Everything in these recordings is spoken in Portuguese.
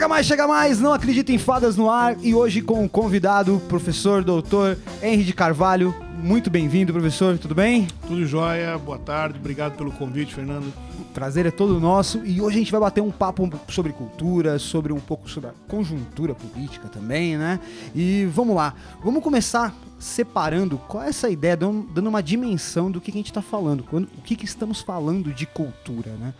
Chega mais, chega mais, não acredita em fadas no ar e hoje com o convidado, professor doutor Henry de Carvalho. Muito bem-vindo, professor, tudo bem? Tudo jóia, boa tarde, obrigado pelo convite, Fernando. O prazer é todo nosso e hoje a gente vai bater um papo sobre cultura, sobre um pouco sobre a conjuntura política também, né? E vamos lá, vamos começar separando qual é essa ideia, dando uma dimensão do que a gente está falando, o que, que estamos falando de cultura, né?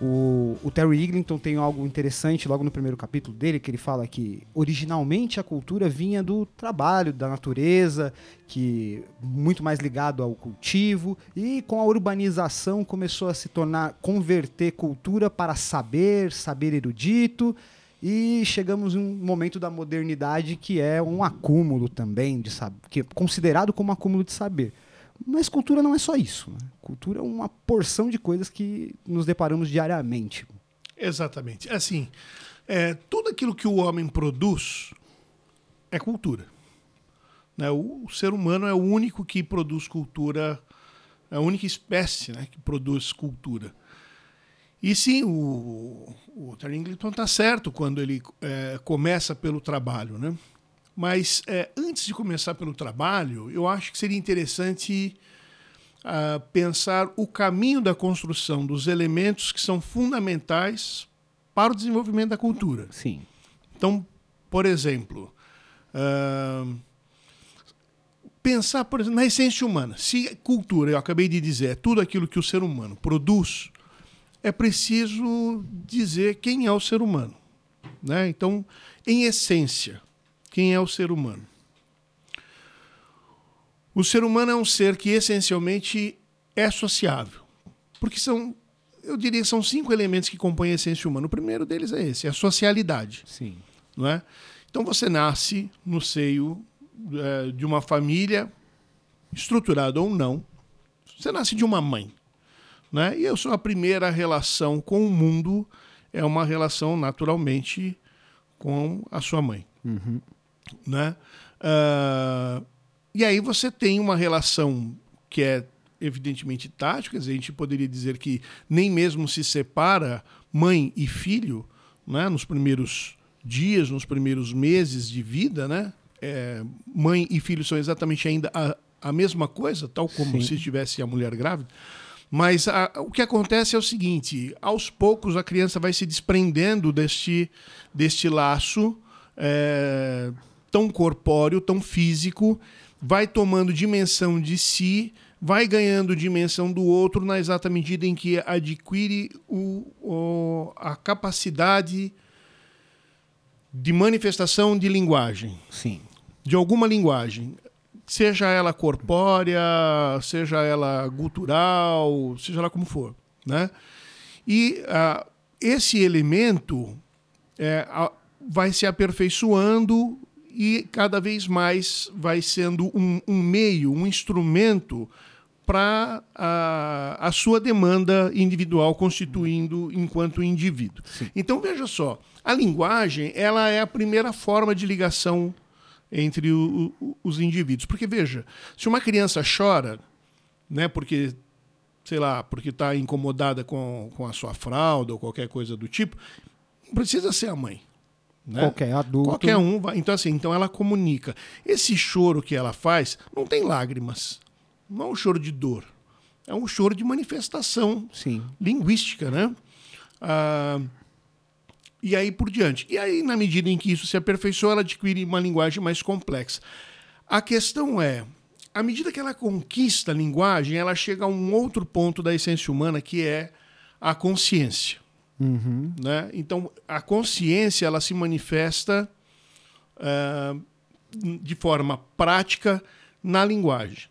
O, o, Terry Eglinton tem algo interessante logo no primeiro capítulo dele, que ele fala que originalmente a cultura vinha do trabalho, da natureza, que muito mais ligado ao cultivo, e com a urbanização começou a se tornar, converter cultura para saber, saber erudito, e chegamos um momento da modernidade que é um acúmulo também de saber, que é considerado como um acúmulo de saber. Mas cultura não é só isso. Né? Cultura é uma porção de coisas que nos deparamos diariamente. Exatamente. Assim, é, tudo aquilo que o homem produz é cultura. Né? O, o, ser humano é o único que produz cultura, é a única espécie né, que produz cultura. E sim, o, o Terry está certo quando ele é, começa pelo trabalho. Né? Mas é, antes de começar pelo trabalho, eu acho que seria interessante uh, pensar o caminho da construção dos elementos que são fundamentais para o desenvolvimento da cultura. Sim. Então, por exemplo, uh, pensar por exemplo, na essência humana. Se cultura, eu acabei de dizer, é tudo aquilo que o ser humano produz, é preciso dizer quem é o ser humano. Né? Então, em essência, quem é o ser humano? O ser humano é um ser que essencialmente é sociável. Porque são, eu diria que são cinco elementos que compõem a essência humana. O primeiro deles é esse, é a socialidade. Sim. Não é? Então você nasce no seio é, de uma família, estruturada ou não. Você nasce de uma mãe. Né? E a sua primeira relação com o mundo é uma relação naturalmente com a sua mãe. Uhum. Né? Uh, e aí você tem uma relação que é evidentemente tática, a gente poderia dizer que nem mesmo se separa mãe e filho né? nos primeiros dias, nos primeiros meses de vida, né? É, mãe e filho são exatamente ainda a, a mesma coisa, tal como Sim. se estivesse a mulher grávida. Mas a, o que acontece é o seguinte: aos poucos a criança vai se desprendendo deste, deste laço. É, tão corpóreo, tão físico, vai tomando dimensão de si, vai ganhando dimensão do outro na exata medida em que adquire o, o, a capacidade de manifestação de linguagem. Sim. De alguma linguagem. Seja ela corpórea, seja ela gutural, seja lá como for. Né? E uh, esse elemento é, vai se aperfeiçoando e cada vez mais vai sendo um, um meio, um instrumento para a, a, sua demanda individual constituindo enquanto indivíduo. Sim. Então veja só, a linguagem ela é a primeira forma de ligação entre o, o, os indivíduos, porque veja, se uma criança chora, né, porque sei lá, porque está incomodada com, com a sua fralda ou qualquer coisa do tipo, não precisa ser a mãe. Né? Qualquer adulto. Qualquer um vai. Então, assim, então ela comunica. Esse choro que ela faz não tem lágrimas. Não é um choro de dor. É um choro de manifestação Sim. linguística, né? Ah, e aí por diante. E aí, na medida em que isso se aperfeiçoa, ela adquire uma linguagem mais complexa. A questão é, à medida que ela conquista a linguagem, ela chega a um outro ponto da essência humana, que é a consciência. Uhum. Né? Então, a consciência ela se manifesta uh, de forma prática na linguagem.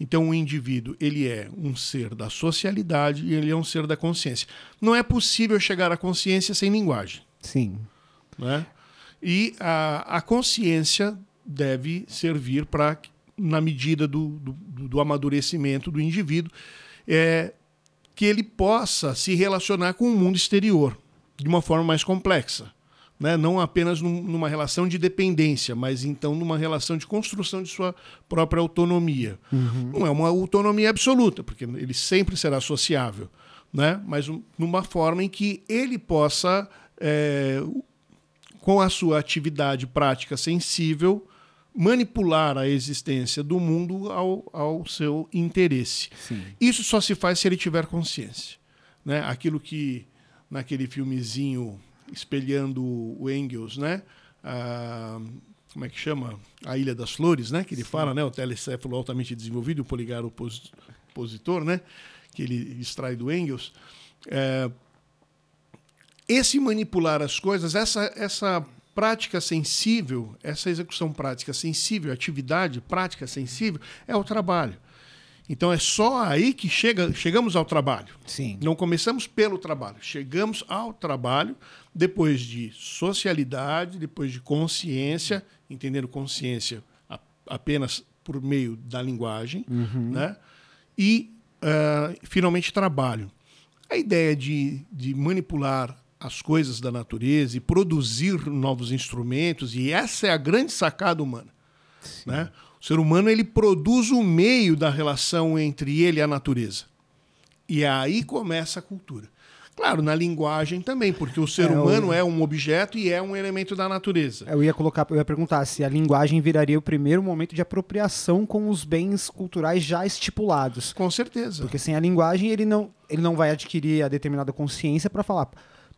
Então, o indivíduo ele é um ser da socialidade e ele é um ser da consciência. Não é possível chegar à consciência sem linguagem. Sim. Né? E a, a consciência deve servir para, na medida do, do, do amadurecimento do indivíduo, é, que ele possa se relacionar com o mundo exterior de uma forma mais complexa. Né? Não apenas num, numa relação de dependência, mas então numa relação de construção de sua própria autonomia. Uhum. Não é uma autonomia absoluta, porque ele sempre será sociável, né? mas um, numa forma em que ele possa é, com a sua atividade prática sensível, manipular a existência do mundo ao, ao seu interesse. Sim. Isso só se faz se ele tiver consciência. Né? Aquilo que naquele filmezinho espelhando o Engels, né? Ah, como é que chama? A Ilha das Flores, né? Que ele Sim. fala, né? O telecéfalo altamente desenvolvido, o poligar opositor, né? Que ele extrai do Engels. É, esse manipular as coisas, essa, essa prática sensível, essa execução prática sensível, atividade prática sensível, é o trabalho. Então é só aí que chega, chegamos ao trabalho. Sim. Não começamos pelo trabalho, chegamos ao trabalho depois de socialidade, depois de consciência, entendendo consciência apenas por meio da linguagem, uhum. né? e uh, finalmente trabalho. A ideia de, de manipular as coisas da natureza e produzir novos instrumentos, e essa é a grande sacada humana. Né? O ser humano ele produz o meio da relação entre ele e a natureza. E aí começa a cultura. Claro, na linguagem também, porque o ser é, humano eu... é um objeto e é um elemento da natureza. Eu ia colocar, eu ia perguntar se a linguagem viraria o primeiro momento de apropriação com os bens culturais já estipulados. Com certeza. Porque sem a linguagem ele não, ele não vai adquirir a determinada consciência para falar,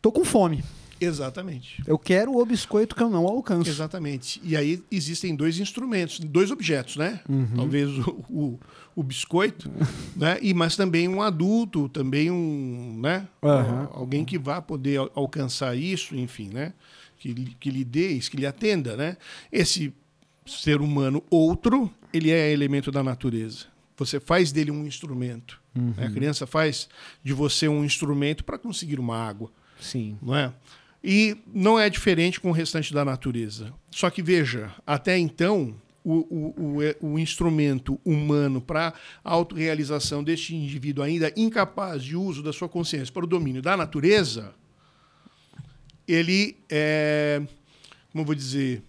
tô com fome. Exatamente. Eu quero o biscoito que eu não alcanço. Exatamente. E aí existem dois instrumentos, dois objetos, né? Uhum. Talvez o, o, o, biscoito, né? E, mas também um adulto, também um, né? Uhum. Alguém que vá poder alcançar isso, enfim, né? Que, que lhe dê isso, que lhe atenda, né? Esse ser humano outro, ele é elemento da natureza. Você faz dele um instrumento. Uhum. Né? A criança faz de você um instrumento para conseguir uma água. Sim. Não é? E não é diferente com o restante da natureza. Só que veja, até então, o, o, o, é, o instrumento humano para a autorrealização deste indivíduo ainda incapaz de uso da sua consciência para o domínio da natureza, ele é, como eu vou dizer,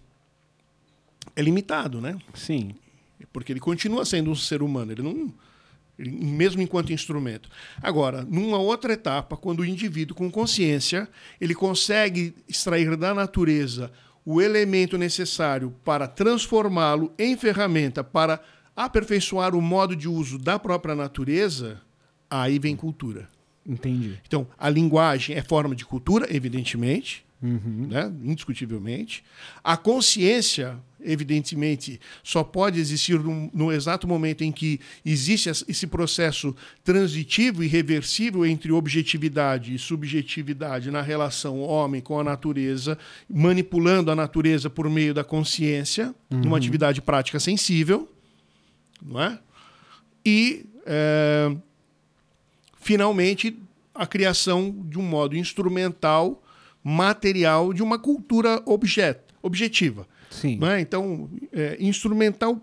é limitado, né? Sim. Porque ele continua sendo um ser humano, ele não mesmo enquanto instrumento. Agora, numa outra etapa, quando o indivíduo com consciência, ele consegue extrair da natureza o elemento necessário para transformá-lo em ferramenta para aperfeiçoar o modo de uso da própria natureza, aí vem cultura. Entendi. Então, a linguagem é forma de cultura, evidentemente, uhum. né? indiscutivelmente. A consciência evidentemente, só pode existir no, no, exato momento em que existe esse processo transitivo e reversível entre objetividade e subjetividade na relação homem com a natureza, manipulando a natureza por meio da consciência, uhum. numa atividade prática sensível, não é? E, é, finalmente, a criação de um modo instrumental, material, de uma cultura objet, objetiva Sim. Né? Então, é, instrumental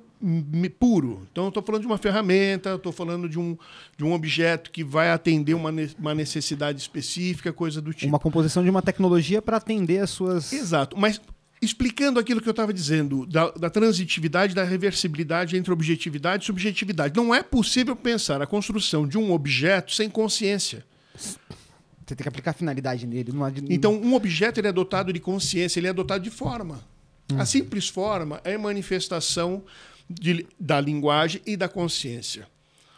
puro. Então, eu estou falando de uma ferramenta, estou falando de um, de um objeto que vai atender uma, uma necessidade específica, coisa do tipo. Uma composição de uma tecnologia para atender as suas. Exato. Mas explicando aquilo que eu estava dizendo, da, da, transitividade, da reversibilidade entre objetividade e subjetividade. Não é possível pensar a construção de um objeto sem consciência. Você tem que aplicar finalidade nele. Não... Então, um objeto ele é dotado de consciência, ele é dotado de forma. Uhum. A simples forma é manifestação de, da linguagem e da consciência.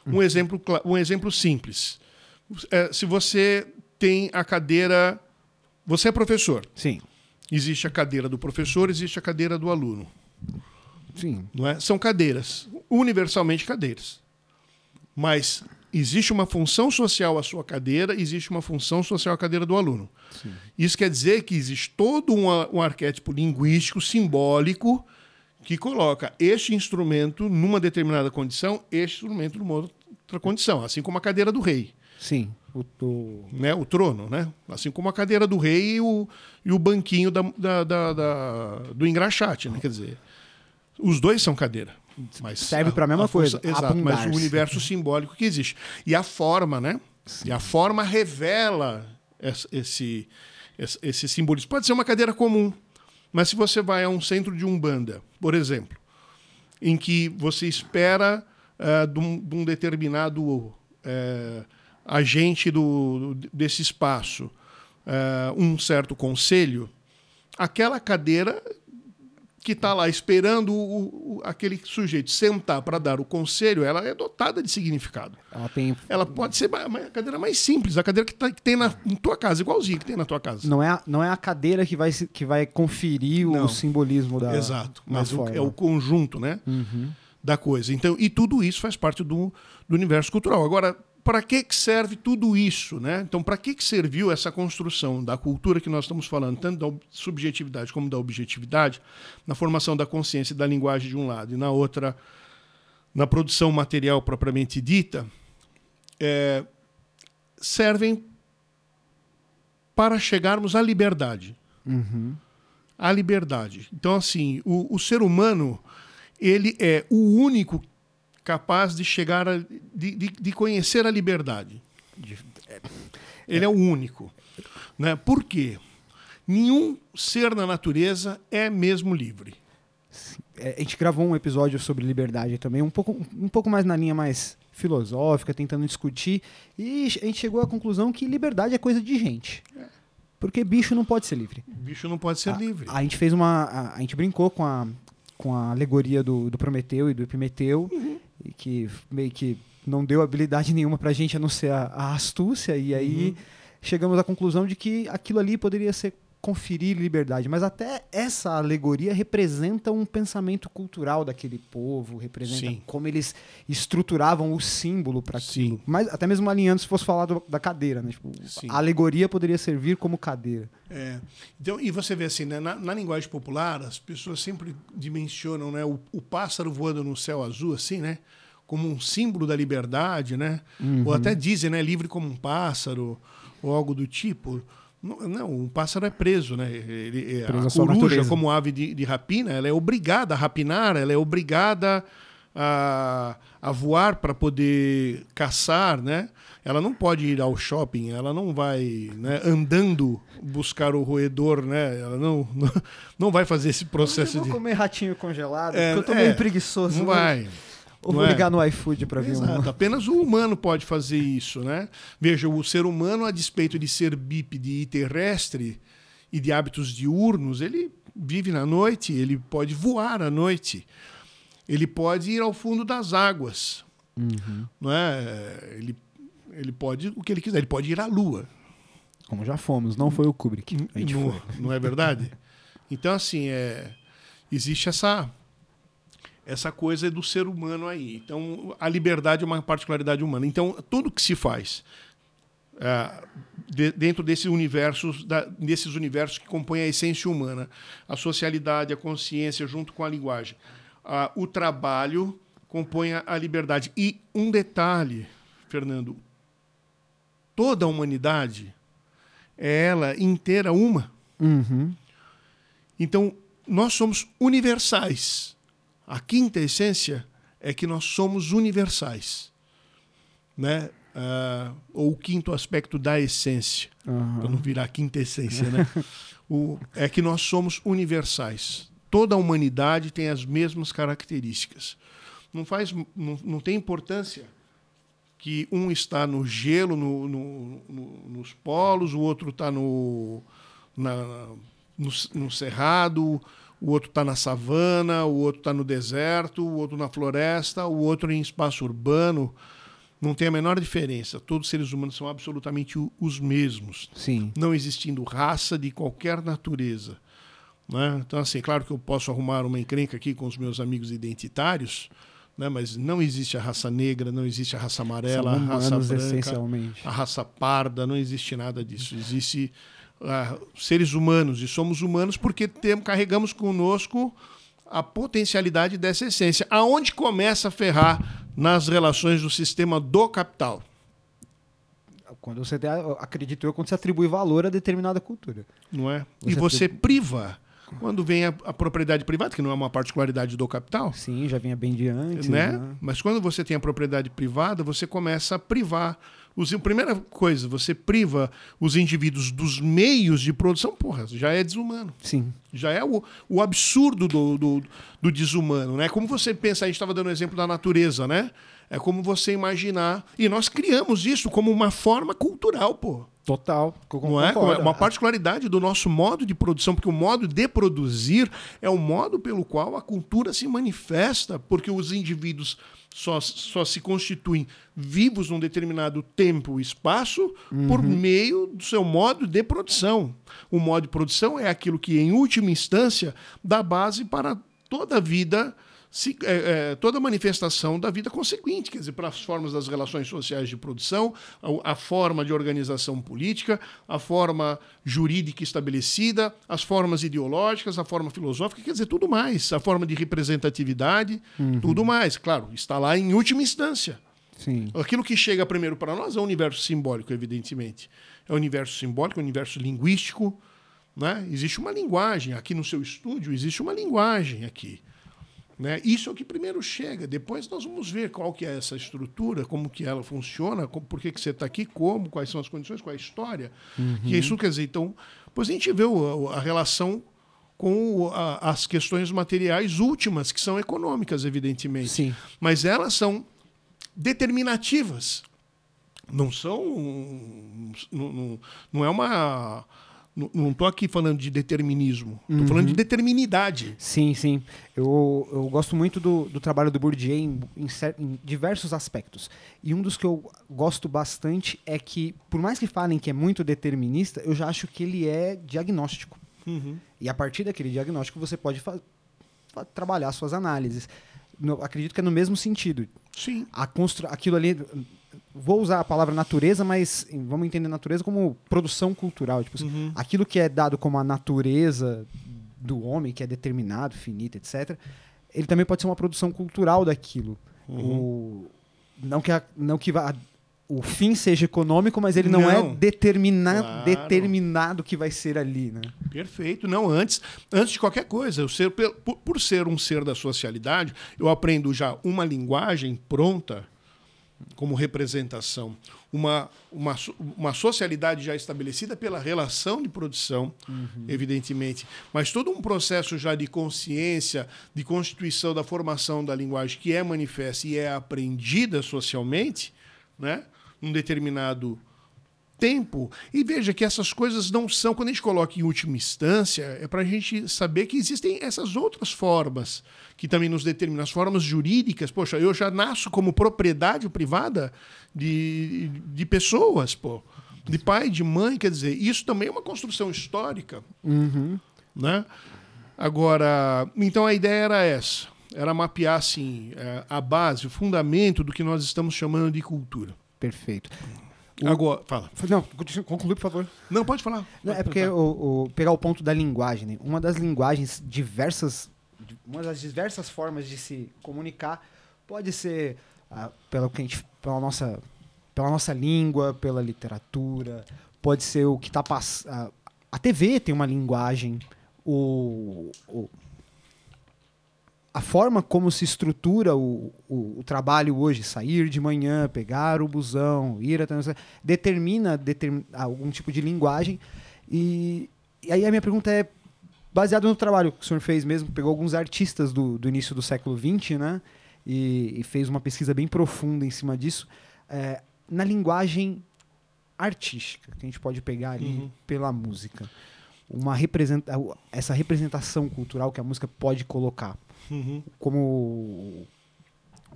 Um, exemplo, um exemplo simples. É, se você tem a cadeira. Você é professor. Sim. Existe a cadeira do professor, existe a cadeira do aluno. Sim. Não é? São cadeiras, universalmente cadeiras. Mas existe uma função social à sua cadeira, existe uma função social à cadeira do aluno. Sim. Isso quer dizer que existe todo um, um arquétipo linguístico, simbólico, que coloca este instrumento numa determinada condição, este instrumento numa outra condição, assim como a cadeira do rei. Sim. O, o... Né, o trono, né? Assim como a cadeira do rei e o, e o banquinho da, da, da, da do engraxate, né? Quer dizer, os dois são cadeira. Mas serve para a mesma coisa. Exato, mas o universo simbólico que existe. E a forma, né? Sim. E a forma revela esse, esse, esse simbolismo. Pode ser uma cadeira comum, mas se você vai a um centro de umbanda, por exemplo, em que você espera uh, de, um, de, um, determinado uh, agente do, desse espaço uh, um certo conselho, aquela cadeira que está lá esperando o, o, aquele sujeito sentar para dar o conselho, ela é dotada de significado. Ela tem. Ela pode ser a cadeira mais simples, a cadeira que, tá, que tem na, tua casa, igualzinho que tem na tua casa. Não é a, não é a cadeira que vai, que vai conferir não. o simbolismo da. Exato, mas o, é o conjunto, né? Uhum. Da coisa. Então, e tudo isso faz parte do, do universo cultural. Agora, para que, que serve tudo isso? Né? Então, para que, que serviu essa construção da cultura que nós estamos falando, tanto da subjetividade como da objetividade, na formação da consciência e da linguagem de um lado, e na outra, na produção material propriamente dita, é, servem para chegarmos à liberdade. Uhum. À liberdade. Então, assim, o, o ser humano ele é o único capaz de chegar a, de, de, de conhecer a liberdade. Ele é o único. Né? Por quê? Nenhum ser na natureza é mesmo livre. É, a gente gravou um episódio sobre liberdade também, um pouco, um pouco mais na linha mais filosófica, tentando discutir, e a gente chegou à conclusão que liberdade é coisa de gente. Porque bicho não pode ser livre. Bicho não pode ser a, livre. A gente fez uma. A, a, gente brincou com a, com a alegoria do, do Prometeu e do Epimeteu, uhum e que meio que não deu habilidade nenhuma para a gente a não ser a, a astúcia, e aí uhum. chegamos à conclusão de que aquilo ali poderia ser conferir liberdade, mas até essa alegoria representa um pensamento cultural daquele povo, representa Sim. como eles estruturavam o símbolo para aquilo. Mas até mesmo alinhando se fosse falar do, da cadeira, né? Tipo, a alegoria poderia servir como cadeira. É. Então, e você vê assim, né? na, na linguagem popular, as pessoas sempre dimensionam né? o, o pássaro voando no céu azul, assim, né? como um símbolo da liberdade, né? Uhum. Ou até dizem, né? Livre como um pássaro, ou algo do tipo. Não, um pássaro é preso, né? Ele, é, preso a coruja, como ave de, de, rapina, ela é obrigada a rapinar, ela é obrigada a, a voar para poder caçar, né? Ela não pode ir ao shopping, ela não vai né, andando buscar o roedor, né? Ela não, não, não vai fazer esse processo eu vou de... comer ratinho congelado, é, porque eu tô é, meio preguiçoso. Não vai. vai. Ou vou é? ligar no iFood para ver Exato. Um... Apenas o humano pode fazer isso, né? Veja, o ser humano, a despeito de ser bípede e terrestre e de hábitos diurnos, ele vive na noite, ele pode voar à noite, ele pode ir ao fundo das águas, uhum. não é? Ele, ele pode o que ele quiser, ele pode ir à Lua. Como já fomos, não foi o Kubrick. A gente não, foi. não é verdade? Então, assim, é, existe essa essa coisa é do ser humano aí. Então, a liberdade é uma particularidade humana. Então, tudo que se faz é, de, dentro desse universo, da, desses universos que compõem a essência humana, a socialidade, a consciência, junto com a linguagem, o trabalho compõe a liberdade. E um detalhe, Fernando, toda a humanidade é ela inteira uma. Uhum. Então, nós somos universais. A quinta essência é que nós somos universais, né? Uh, ou o quinto aspecto da essência, uhum. para não virar quinta essência, né? o, é que nós somos universais. Toda a humanidade tem as mesmas características. Não faz, não, não tem importância que um está no gelo, no, no, no, nos polos, o outro está no, na, no, no cerrado, o outro está na savana, o outro está no deserto, o outro na floresta, o outro em espaço urbano. Não tem a menor diferença. Todos os seres humanos são absolutamente os mesmos. Sim. Não existindo raça de qualquer natureza. Né? Então, assim, claro que eu posso arrumar uma encrenca aqui com os meus amigos identitários, né? mas não existe a raça negra, não existe a raça amarela, a raça branca, a raça parda, não existe nada disso. Existe uh, seres humanos e somos humanos porque temos, carregamos conosco a potencialidade dessa essência. Aonde começa a ferrar nas relações do sistema do capital? Quando você tem, acredito eu, quando você atribui valor a determinada cultura. Não é? Você e você priva quando vem a, a, propriedade privada, que não é uma particularidade do capital. Sim, já vinha bem de antes. Né? né? Mas quando você tem a propriedade privada, você começa a privar os, a primeira coisa, você priva os indivíduos dos meios de produção, porra, já é desumano. Sim. Já é o, o absurdo do, do, do desumano, né? Como você pensa, a gente estava dando o exemplo da natureza, né? É como você imaginar. E nós criamos isso como uma forma cultural, pô. Total. Não é? Uma particularidade do nosso modo de produção, porque o modo de produzir é o modo pelo qual a cultura se manifesta, porque os indivíduos só, só se constituem vivos num determinado tempo e espaço uhum. por meio do seu modo de produção. O modo de produção é aquilo que, em última instância, dá base para toda a vida se, é, é, toda manifestação da vida consequente, quer dizer, para as formas das relações sociais de produção, a, a, forma de organização política, a forma jurídica estabelecida, as formas ideológicas, a forma filosófica, quer dizer, tudo mais, a forma de representatividade, uhum. tudo mais. Claro, está lá em última instância. Sim. Aquilo que chega primeiro para nós é o universo simbólico, evidentemente. É o universo simbólico, o universo linguístico. Né? Existe uma linguagem. Aqui no seu estúdio, existe uma linguagem aqui. Né? Isso é o que primeiro chega. Depois nós vamos ver qual que é essa estrutura, como que ela funciona, como, por que, que você está aqui, como, quais são as condições, qual é a história. Uhum. E isso quer dizer, então, depois a gente vê o, a relação com a, as questões materiais últimas, que são econômicas, evidentemente. Sim. Mas elas são determinativas. Não são. Não, não, não é uma não estou aqui falando de determinismo, estou uhum. falando de determinidade. Sim, sim. Eu, eu gosto muito do, do trabalho do Bourdieu em, em, em, diversos aspectos. E um dos que eu gosto bastante é que, por mais que falem que é muito determinista, eu já acho que ele é diagnóstico. Uhum. E a partir daquele diagnóstico você pode trabalhar suas análises. No, acredito que é no mesmo sentido. Sim. A constru aquilo ali vou usar a palavra natureza, mas vamos entender natureza como produção cultural. Tipo, assim, uhum. aquilo que é dado como a natureza do homem, que é determinado, finito, etc., ele também pode ser uma produção cultural daquilo. Uhum. O, não que, a, não que vá, o fim seja econômico, mas ele não, é não. é determina, claro. determinado que vai ser ali. Né? Perfeito. Não, antes, antes de qualquer coisa, eu ser, por, por ser um ser da socialidade, eu aprendo já uma linguagem pronta como representação. Uma, uma, uma socialidade já estabelecida pela relação de produção, uhum. evidentemente, mas todo um processo já de consciência, de constituição da formação da linguagem que é manifesta e é aprendida socialmente, né? um determinado tempo. E veja que essas coisas não são, quando a gente coloca em última instância, é para a gente saber que existem essas outras formas que também nos determinam, as formas jurídicas. Poxa, eu já nasço como propriedade privada de, de pessoas, pô. De pai, de mãe, quer dizer, isso também é uma construção histórica. Uhum. Né? Agora, então a ideia era essa. Era mapear, assim, é, a base, o fundamento do que nós estamos chamando de cultura. Perfeito. O... Agora, fala. Não, conclui, por favor. Não, pode falar. Pode é porque o, o, pegar o ponto da linguagem, né? uma das linguagens diversas, uma das diversas formas de se comunicar pode ser ah, pela, que a gente, pela, nossa, pela nossa língua, pela literatura, pode ser o que está passando. Ah, a TV tem uma linguagem, o, o a forma como se estrutura o, o, o, trabalho hoje, sair de manhã, pegar o busão, ir até. determina determin, algum tipo de linguagem. E, e aí a minha pergunta é, baseado no trabalho que o senhor fez mesmo, pegou alguns artistas do, do início do século XX, né? E, e, fez uma pesquisa bem profunda em cima disso. É, na linguagem artística, que a gente pode pegar ali uhum. pela música. Uma representa essa representação cultural que a música pode colocar Uhum. Como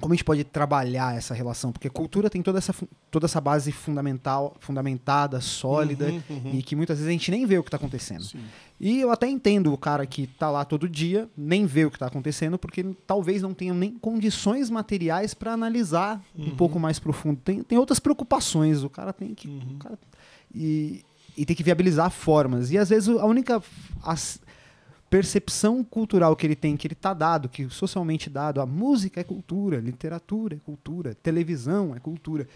como a gente pode trabalhar essa relação? Porque cultura tem toda essa, toda essa base fundamental, fundamentada, sólida, uhum, uhum. e que muitas vezes a gente nem vê o que está acontecendo. Sim. E eu até entendo o cara que está lá todo dia, nem vê o que está acontecendo, porque talvez não tenha nem condições materiais para analisar uhum. um pouco mais profundo. Tem, tem outras preocupações, o cara tem que. Uhum. Cara, e, e tem que viabilizar formas. E às vezes a única. As, percepção cultural que ele tem, que ele está dado, que socialmente dado, a música é cultura, literatura é cultura, televisão é cultura.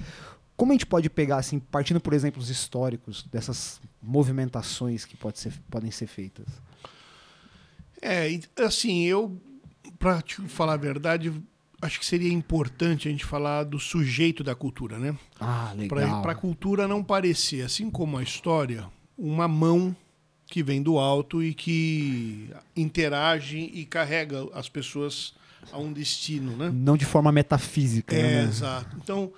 Como a gente pode pegar, assim, partindo por exemplos históricos dessas movimentações que pode ser, podem ser feitas? É, assim, eu, para te falar a verdade, acho que seria importante a gente falar do sujeito da cultura, né? Ah, legal. Para a cultura não parecer, assim como a história, uma mão que vem do alto e que interage e carrega as pessoas a um destino, né? Não de forma metafísica. É, né? exato. Então,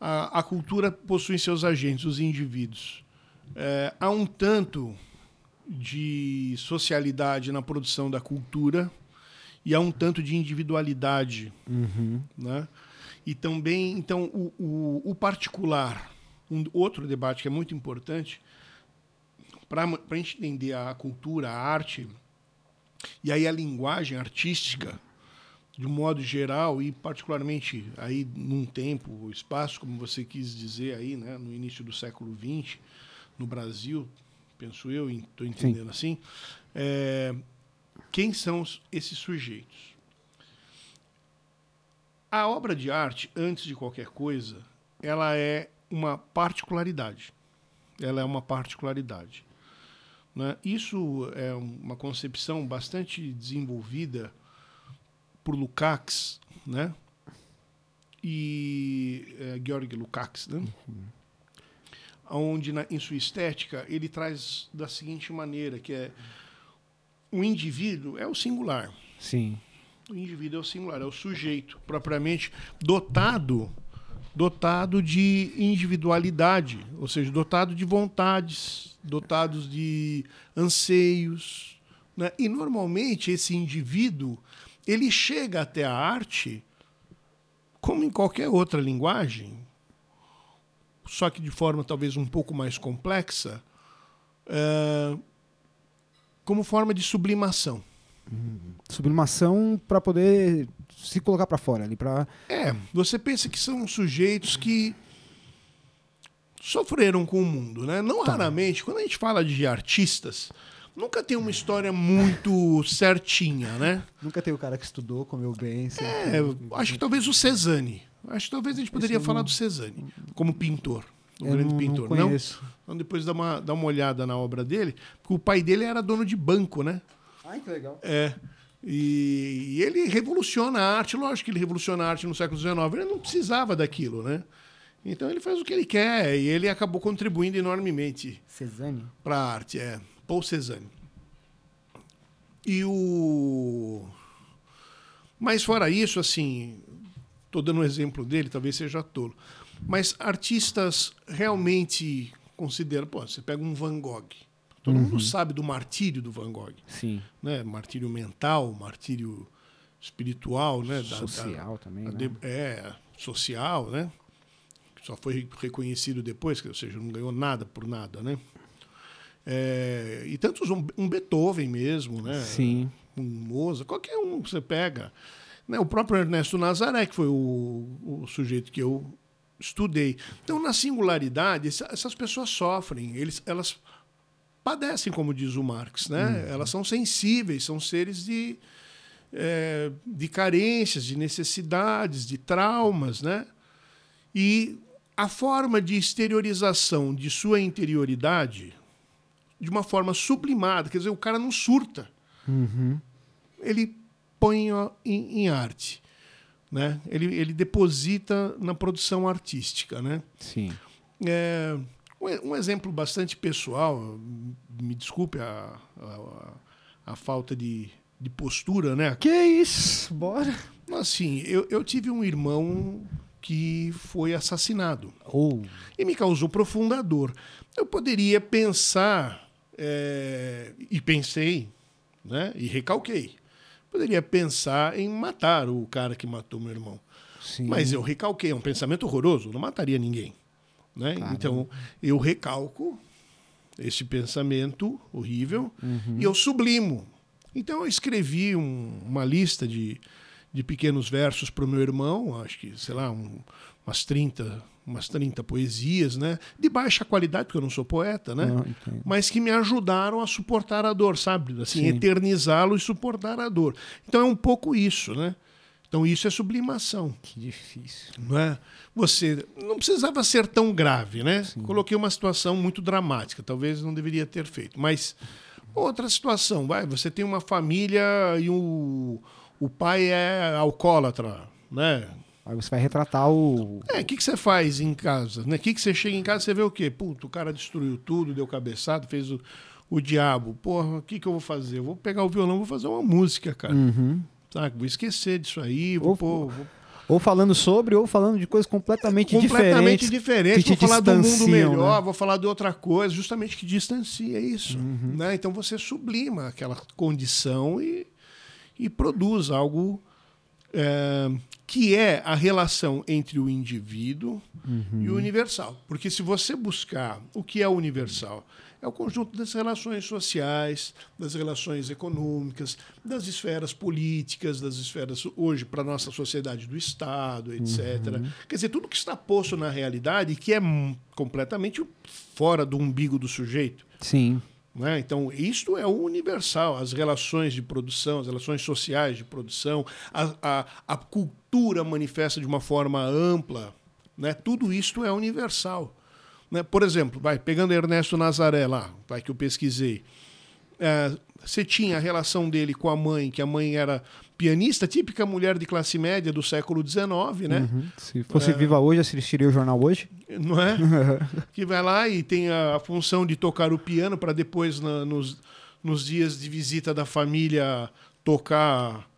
a, a cultura possui seus agentes, os indivíduos. É, há um tanto de socialidade na produção da cultura e há um tanto de individualidade, Uhum. né? E também, então, o, o, o particular, um outro debate que é muito importante para a gente entender a cultura, a arte e aí a linguagem artística de um modo geral e particularmente aí num tempo, espaço, como você quis dizer aí, né, no início do século XX, no Brasil, penso eu, estou entendendo assim, é, quem são esses sujeitos? A obra de arte, antes de qualquer coisa, ela é uma particularidade. Ela é uma particularidade. Né? Isso é uma concepção bastante desenvolvida por Lukács, né? E é, Georg Lukács, né? Onde na, em sua estética ele traz da seguinte maneira, que é o indivíduo é o singular. Sim. O indivíduo é o singular, é o sujeito propriamente dotado dotado de individualidade, ou seja, dotado de vontades, dotados de anseios, né? E normalmente esse indivíduo ele chega até a arte como em qualquer outra linguagem, só que de forma talvez um pouco mais complexa, eh, como forma de sublimação. Sublimação para poder se colocar para fora ali, para É, você pensa que são sujeitos que sofreram com o mundo, né? Não raramente, quando a gente fala de artistas, nunca tem uma história muito certinha, né? nunca tem o cara que estudou, comeu bem. É, acho que talvez o Cezanne. Acho que talvez a gente poderia falar não- do Cezanne como pintor, um Eu grande não, pintor, não não? conheço. Então depois dá uma, dá uma olhada na obra dele, porque o pai dele era dono de banco, né? Ai, que legal. É. E, e ele revoluciona a arte, lógico que ele revoluciona a arte no século XIX, ele não precisava daquilo, né? Então ele faz o que ele quer e ele acabou contribuindo enormemente Cezanne? para a arte, é. Paul Cézanne. E o. Mas fora isso, assim, estou dando um exemplo dele, talvez seja tolo. Mas artistas realmente consideram. Pô, você pega um Van Gogh. Todo mundo sabe do martírio do Van Gogh Sim. né? Martírio mental, martírio espiritual, né? Da- da- Social também, a né? é, social, né? Só foi reconhecido depois, que, ou seja, não ganhou nada por nada, né? É, e tantos, um, um Beethoven mesmo, né? Sim. um Mozart, qualquer um que você pega. Né? O próprio Ernesto Nazaré, que foi o, o sujeito que eu estudei. Então, na singularidade, essa- essas pessoas sofrem, eles, elas padecem, como diz o Marx, né? Elas são sensíveis, são seres de, é, de carências, de necessidades, de traumas, né? E a forma de exteriorização de sua interioridade, de uma forma sublimada, quer dizer, o cara não surta ele põe em, em arte. Né? Ele, ele deposita na produção artística. Né? Sim. É, um, exemplo bastante pessoal, me desculpe a, a, a falta de, de postura, né? Que isso? Bora. Assim, eu, eu tive um irmão que foi assassinado Ou. e me causou profunda dor. Eu poderia pensar, é, e pensei, né, e recalquei, poderia pensar em matar o cara que matou meu irmão. Sim. Mas eu recalquei, é um pensamento horroroso, não mataria ninguém. Né? Claro. Então, eu recalco esse pensamento horrível Uhum. e eu sublimo. Então, eu escrevi um- uma lista de, de pequenos versos para o meu irmão, acho que, sei lá, um- umas 30, umas 30 poesias, né? de baixa qualidade, porque eu não sou poeta, né? Não, mas que me ajudaram a suportar a dor, sabe? Assim, Sim. eternizá-lo e suportar a dor. Então, é um pouco isso, né? Então, isso é sublimação Que difícil. não é? Você não precisava ser tão grave, né? Coloquei uma situação muito dramática, talvez não deveria ter feito, mas outra situação, vai, você tem uma família e o, o pai é alcoólatra, né? Aí você vai retratar o. É, o que, que você faz em casa? né? O que, que você chega em casa você vê o quê? Puta, o cara destruiu tudo, deu cabeçada, fez o, o diabo. Porra, o que, que eu vou fazer? Eu vou pegar o violão, vou fazer uma música, cara. Uhum. Sabe? Vou esquecer disso aí, vou Ou- pôr. vou- Ou falando sobre, ou falando de coisas completamente, completamente diferentes. diferente. Vou falar do mundo melhor, né? vou falar de outra coisa, justamente que distancia isso. Uhum. Né? Então você sublima aquela condição e, e produz algo é, que é a relação entre o indivíduo uhum. e o universal. Porque se você buscar o que é o universal, é o conjunto das relações sociais, das relações econômicas, das esferas políticas, das esferas, hoje, para a nossa sociedade do Estado, etc. Uhum. Quer dizer, tudo que está posto na realidade que é completamente fora do umbigo do sujeito. Sim. Né? Então, isto é universal, as relações de produção, as relações sociais de produção, a, a, a cultura manifesta de uma forma ampla. Né? Tudo isto é universal. Né? Por exemplo, vai pegando Ernesto Nazaré lá, vai que eu pesquisei. É, você tinha a relação dele com a mãe, que a mãe era pianista, típica mulher de classe média do século XIX, né? Uhum. Se fosse é, viva hoje, assistiria o jornal hoje? Não é? que vai lá e tem a, a função de tocar o piano para depois, na, nos, nos dias de visita da família, tocar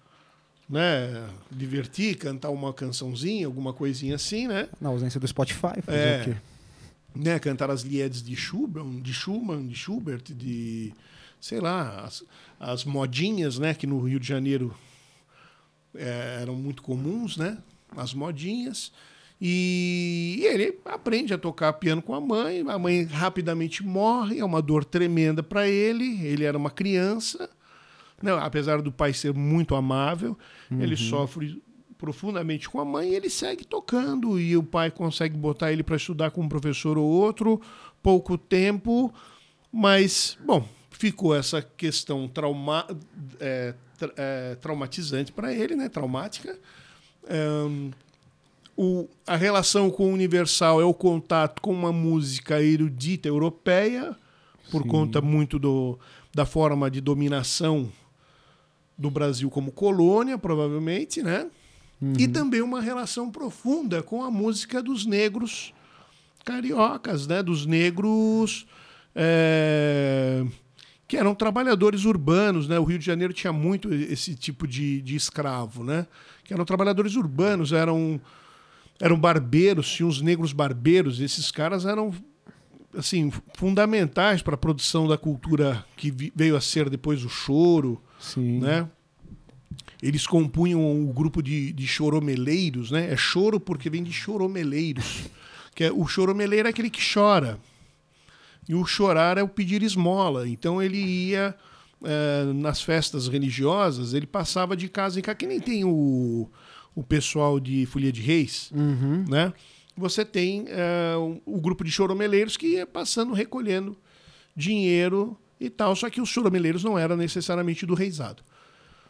né, divertir, cantar uma cançãozinha, alguma coisinha assim, né? Na ausência do Spotify, fazer é, o quê? Né, cantar as Liedes de Schumann, de Schumann, de Schubert, de sei lá, as, as modinhas, né, que no Rio de Janeiro é, eram muito comuns, né, as modinhas. E ele aprende a tocar piano com a mãe. A mãe rapidamente morre, é uma dor tremenda para ele. Ele era uma criança, né? apesar do pai ser muito amável, uhum. ele sofre profundamente com a mãe ele segue tocando. E o pai consegue botar ele para estudar com um professor ou outro, pouco tempo, mas, bom, ficou essa questão trauma, é, tra, é, traumatizante para ele, né? traumática. Um, o, a relação com o Universal é o contato com uma música erudita europeia, por Sim. conta muito do, da forma de dominação do Brasil como colônia, provavelmente, né? Uhum. E também uma relação profunda com a música dos negros cariocas, né? dos negros é, que eram trabalhadores urbanos. Né? O Rio de Janeiro tinha muito esse tipo de, de escravo, né? que eram trabalhadores urbanos, eram, eram barbeiros, tinham os negros barbeiros. Esses caras eram assim fundamentais para a produção da cultura que veio a ser depois o choro, Sim. né? Eles compunham o grupo de, de choromeleiros, né? É choro porque vem de choromeleiros. Que é, o choromeleiro é aquele que chora. E o chorar é o pedir esmola. Então ele ia é, nas festas religiosas, ele passava de casa em casa, que nem tem o, o pessoal de Folia de Reis, uhum. né? Você tem é, o, o, grupo de choromeleiros que ia passando, recolhendo dinheiro e tal, só que os choromeleiros não eram necessariamente do reizado.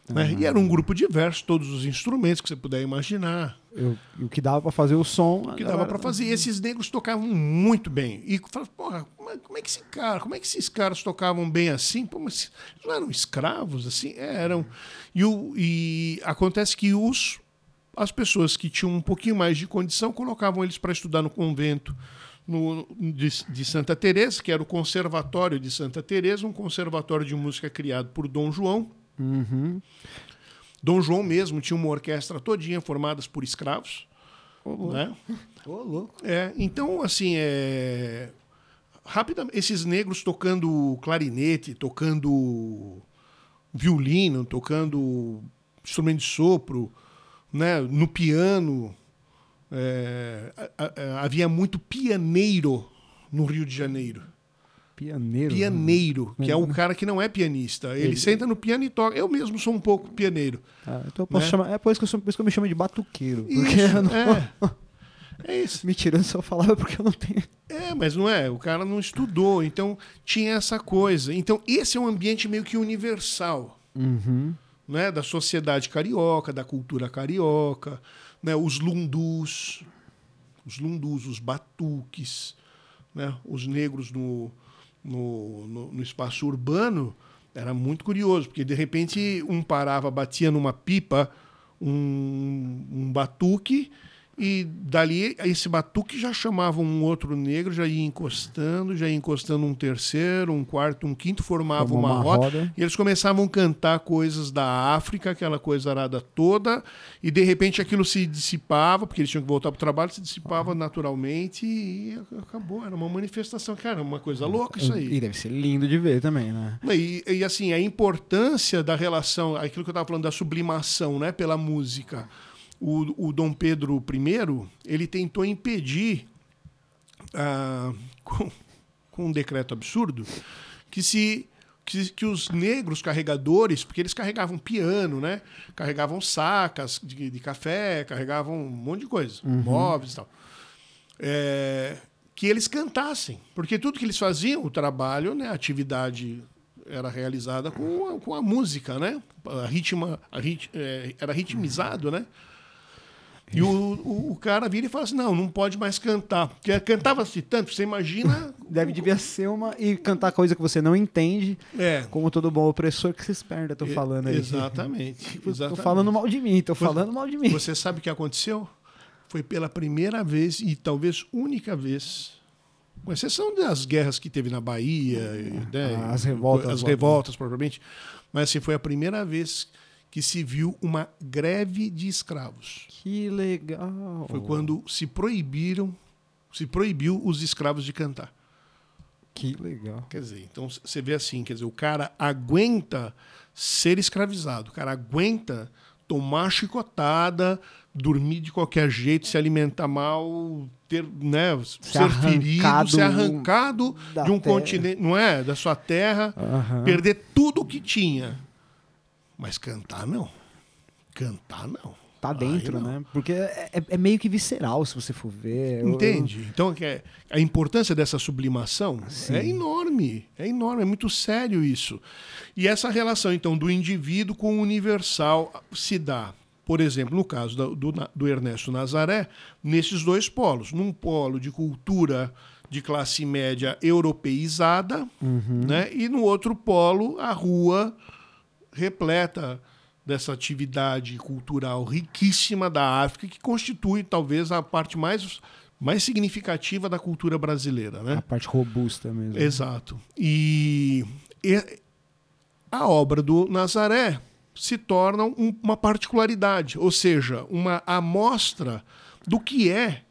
Né? Uhum. E era um grupo diverso, todos os instrumentos que você puder imaginar. Eu, o que dava para fazer o som. O que dava para fazer. E esses negros tocavam muito bem. E falava, porra, como é, como é, que esse cara, como é que esses caras tocavam bem assim? Pô, mas não eram escravos assim? É, eram. E, o, e acontece que os, as pessoas que tinham um pouquinho mais de condição colocavam eles para estudar no convento. No, de, de, Santa Teresa, que era o Conservatório de Santa Teresa, um conservatório de música criado por Dom João, Uhum. Dom João mesmo tinha uma orquestra todinha formada por escravos. Né? louco. É, então, assim, é... rapidamente, esses negros tocando clarinete, tocando violino, tocando instrumento de sopro, né? no piano. É... havia muito pianeiro no Rio de Janeiro. Pianeiro. Pianeiro, né? que é o cara que não é pianista. Ele, Ele, senta no piano e toca. Eu mesmo sou um pouco pianeiro. Ah, então eu posso né? chamar. É por isso, que eu sou, por isso que eu me chamo de batuqueiro. Isso, porque eu não... é. É isso. Me tirando só falava porque eu não tenho. É, mas não é. O cara não estudou, então tinha essa coisa. Então esse é um ambiente meio que universal, uhum. né? Da sociedade carioca, da cultura carioca, né? Os lundus, os lundus, os batuques, né? Os negros no no, no, no espaço urbano, era muito curioso, porque de repente um parava, batia numa pipa um, um batuque E dali, esse batuque já chamava um outro negro, já ia encostando, já ia encostando um terceiro, um quarto, um quinto, formava Formou uma, uma roda, roda. E eles começavam a cantar coisas da África, aquela coisa arada toda, e de repente aquilo se dissipava, porque eles tinham que voltar para o trabalho, se dissipava naturalmente e acabou. Era uma manifestação. Cara, uma coisa louca isso aí. E deve ser lindo de ver também, né? E, e, assim, a importância da relação, aquilo que eu estava falando da sublimação, né, pela música. O, o Dom Pedro I, ele tentou impedir, ah, com, com um decreto absurdo, que se que, que, os negros carregadores, porque eles carregavam piano, né? Carregavam sacas de, de café, carregavam um monte de coisa, uhum. móveis e tal. É, que eles cantassem, porque tudo que eles faziam, o trabalho, né, a atividade era realizada com a, com a música, né? A ritma, a rit, é, era ritmizado, né? E o, o, o, cara vira e fala assim: não, não pode mais cantar. Porque cantava-se tanto, você imagina. Deve devia ser uma. E cantar coisa que você não entende. É. Como todo bom opressor que se espera, tô falando aí. Exatamente. exatamente. Tô falando mal de mim, tô falando mal de mim. Você sabe o que aconteceu? Foi pela primeira vez e talvez única vez com exceção das guerras que teve na Bahia, né, as revoltas, as revoltas propriamente, mas assim, foi a primeira vez que se viu uma greve de escravos. Que legal! Foi quando se proibiram, se proibiu os escravos de cantar. Que legal. Quer dizer, então você vê assim, quer dizer, o cara aguenta ser escravizado, o cara aguenta tomar chicotada, dormir de qualquer jeito, se alimentar mal, ter, né, ser, ferido, ser arrancado de um terra. continente, não é, da sua terra, uhum. perder tudo o que tinha. Mas cantar não. Cantar não. Tá dentro, não. né? Porque é, é, meio que visceral, se você for ver. Entende? Eu... Então é, a importância dessa sublimação Sim. é enorme. É enorme, é muito sério isso. E essa relação, então, do indivíduo com o universal se dá, por exemplo, no caso do, do, do Ernesto Nazaré, nesses dois polos. Num polo de cultura de classe média europeizada, uhum. né? e no outro polo, a rua repleta dessa atividade cultural riquíssima da África, que constitui talvez a parte mais, mais significativa da cultura brasileira. Né? A parte robusta mesmo. Exato. E, e a obra do Nazaré se torna um, uma particularidade, ou seja, uma amostra do que é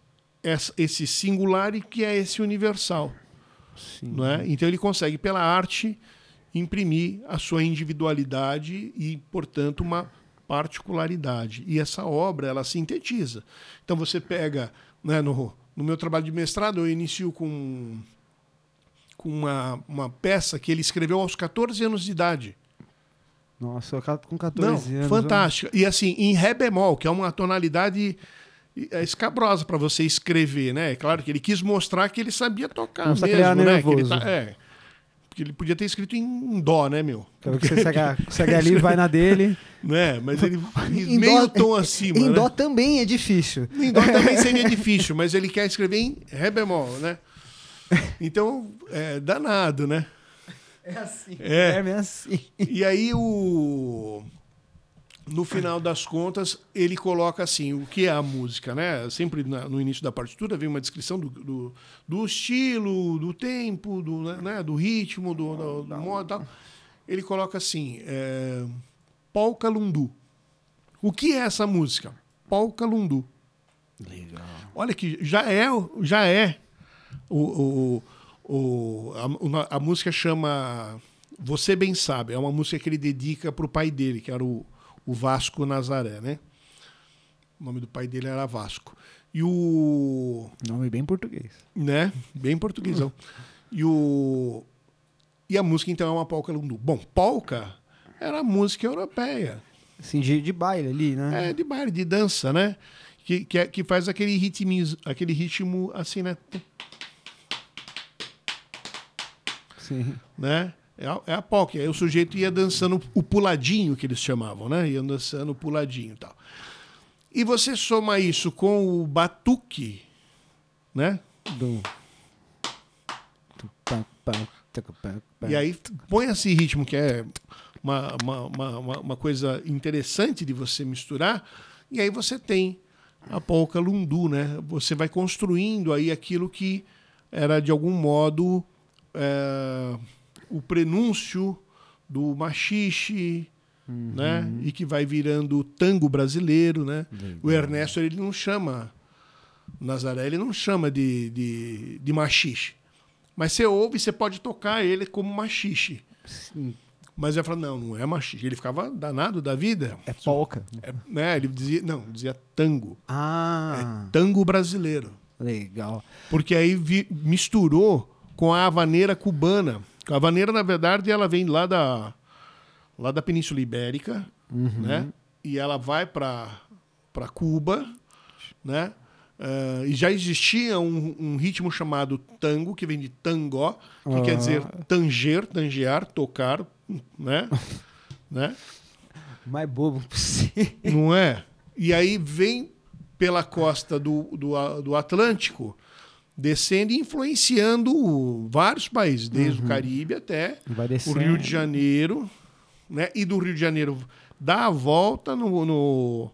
esse singular e que é esse universal. Sim. Não é? Então ele consegue, pela arte, imprimir a sua individualidade e, portanto, uma particularidade. E essa obra, ela sintetiza. Então você pega, né, no, no meu trabalho de mestrado, eu inicio com, com uma, uma peça que ele escreveu aos 14 anos de idade. Nossa, com 14 Não, anos. Fantástica. E assim, em Ré bemol, que é uma tonalidade é escabrosa para você escrever, né? É claro que ele quis mostrar que ele sabia tocar Não mesmo, né? Que ele tá, é, porque ele podia ter escrito em dó, né, meu? Então, porque você segue, segue ali, vai na dele. Né, mas ele meio dó, tom acima. Em né? dó também é difícil. Em dó também seria difícil, mas ele quer escrever em ré bemol, né? Então, é danado, né? É assim. É, é assim. E aí o no final das contas, ele coloca assim, o que é a música, né? Sempre na, no início da partitura vem uma descrição do, do, do estilo, do tempo, do, né? do ritmo, do, do, do modo tal. Ele coloca assim, é, Polka Lundu. O que é essa música? Polka Lundu. Legal. Olha que já é, já é o, o, o a, a música chama Você Bem Sabe. É uma música que ele dedica para o pai dele, que era o o Vasco Nazaré, né? O nome do pai dele era Vasco. E o. Nome bem português. Né? Bem portuguesão. e o. E a música, então, é uma polca lundu. Bom, polca era música europeia. Sim, de, de baile ali, né? É, de baile, de dança, né? Que, que, é, que faz aquele ritmo, aquele ritmo assim, né? Sim. Né? É a, é a. Aí o sujeito ia dançando o puladinho, que eles chamavam, né? Ia dançando o puladinho e tal. E você soma isso com o batuque, né? Do... E aí põe esse ritmo que é uma, uma, uma, uma coisa interessante de você misturar, e aí você tem a polca lundu, né? Você vai construindo aí aquilo que era de algum modo é, o prenúncio do machixe, uhum. né? E que vai virando tango brasileiro, né? Legal. O Ernesto ele não chama Nazaré, ele não chama de, de, de machixe. Mas você ouve, você pode tocar ele como machixe. Sim. Mas ele falou, não, não é machixe. Ele ficava danado da vida. É polca. É, né? Ele dizia, não, dizia tango. Ah. É tango brasileiro. Legal. Porque aí vi, misturou com a havaneira cubana. A havaneira, na verdade, ela vem lá da, lá da Península Ibérica, uhum. né? E ela vai para Cuba, né? Uh, e já existia um, um, ritmo chamado tango, que vem de tangó, que quer dizer tanger, tangear, tocar, né? né? Mais bobo possível. Não é? E aí vem pela costa do, do, do Atlântico, descendo e influenciando vários países, desde uhum. o Caribe até o Rio de Janeiro, né? E do Rio de Janeiro dá a volta no, no,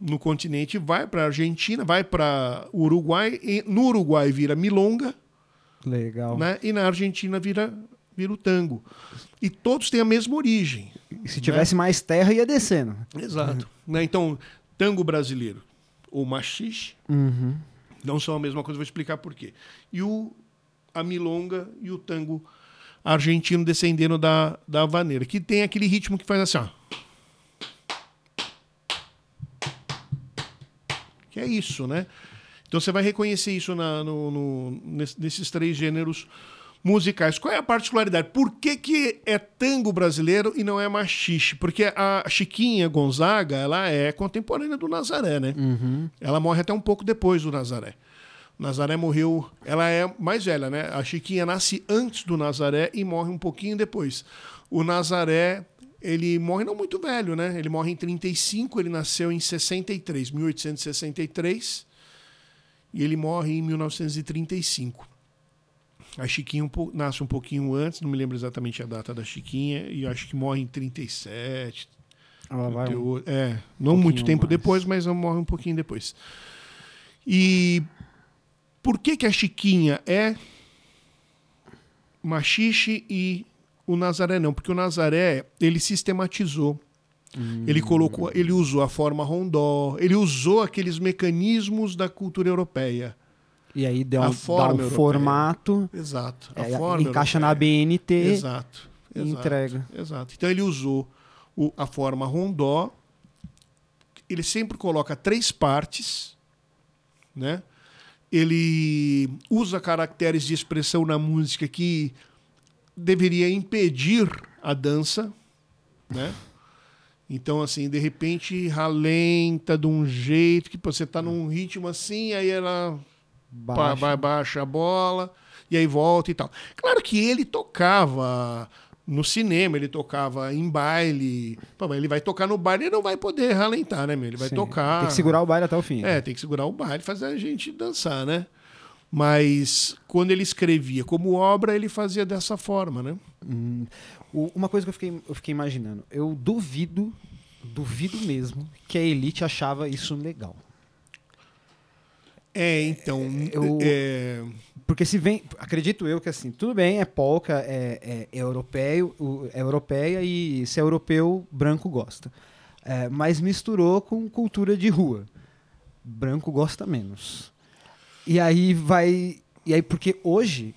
no continente, vai para a Argentina, vai para Uruguai, e no Uruguai vira milonga, legal, né? E na Argentina vira vira o tango. E todos têm a mesma origem. E se tivesse né? mais terra, ia descendo. Exato. Uhum. Né? Então, tango brasileiro ou machixe uhum. Não são a mesma coisa, vou explicar por quê. E o, a milonga e o tango argentino descendendo da, da vaneira, que tem aquele ritmo que faz assim, ó. Que é isso, né? Então você vai reconhecer isso na, no, no, nesses três gêneros musicais. Qual é a particularidade? Por que, que é tango brasileiro e não é machixe? Porque a Chiquinha Gonzaga, ela é contemporânea do Nazaré, né? Uhum. Ela morre até um pouco depois do Nazaré. Nazaré morreu, ela é mais velha, né? A Chiquinha nasce antes do Nazaré e morre um pouquinho depois. O Nazaré, ele morre não muito velho, né? Ele morre em 35, ele nasceu em 63, 1863, e ele morre em 1935. A Chiquinha nasce um pouquinho antes, não me lembro exatamente a data da Chiquinha, e acho que morre em 37. Ela vai um, é, não um muito tempo mais. depois, mas ela morre um pouquinho depois. E por que, que a Chiquinha é machixe e o Nazaré não? Porque o Nazaré, ele sistematizou. Hum. Ele colocou, ele usou a forma rondó, ele usou aqueles mecanismos da cultura europeia. E aí deu, um, dá um formato. Exato. É, encaixa europeia. na BNT. Exato. E exato, entrega. Exato. Então ele usou o, a forma rondó. Ele sempre coloca três partes, né? Ele usa caracteres de expressão na música que deveria impedir a dança, né? Então, assim, de repente ralenta de um jeito que você está num ritmo assim, aí ela baixa. Vai, baixa a bola e aí volta e tal. Claro que ele tocava no cinema, ele tocava em baile. Pô, ele vai tocar no baile e não vai poder ralentar, né, meu? Ele vai Sim. tocar. Tem que segurar o baile até o fim. É, tem que segurar o baile, fazer a gente dançar, né? Mas quando ele escrevia como obra, ele fazia dessa forma, né? Hum, uma coisa que eu fiquei, eu fiquei imaginando, eu duvido, duvido mesmo que a Elite achava isso legal. É, então. Eu, é... Porque se vem. Acredito eu que assim, tudo bem, é polka, é, é, é europeu, é europeia e se é europeu, branco gosta. É, mas misturou com cultura de rua. Branco gosta menos. E aí vai. E aí, porque hoje.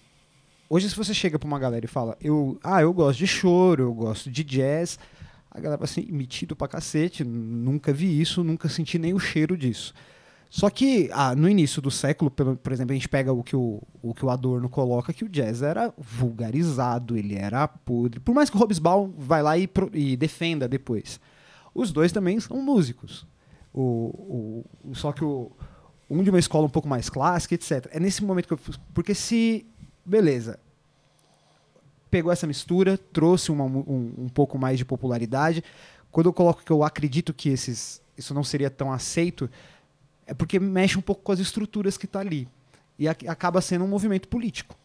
Hoje, se você chega pra uma galera e fala, eu, ah, eu gosto de choro, eu gosto de jazz, a galera fala assim, metido pra cacete, nunca vi isso, nunca senti nem o cheiro disso. Só que ah, no início do século, por, exemplo, a gente pega o que o, o que o Adorno coloca, que o jazz era vulgarizado, ele era podre. Por mais que o Hobsbawm vai lá e, e defenda depois. Os dois também são músicos. O, o, só que o, um de uma escola um pouco mais clássica, etc. É nesse momento que eu. Porque se. Beleza. Pegou essa mistura, trouxe uma, um, um pouco mais de popularidade. Quando eu coloco que eu acredito que esses, isso não seria tão aceito é porque mexe um pouco com as estruturas que está ali. E acaba sendo um movimento político.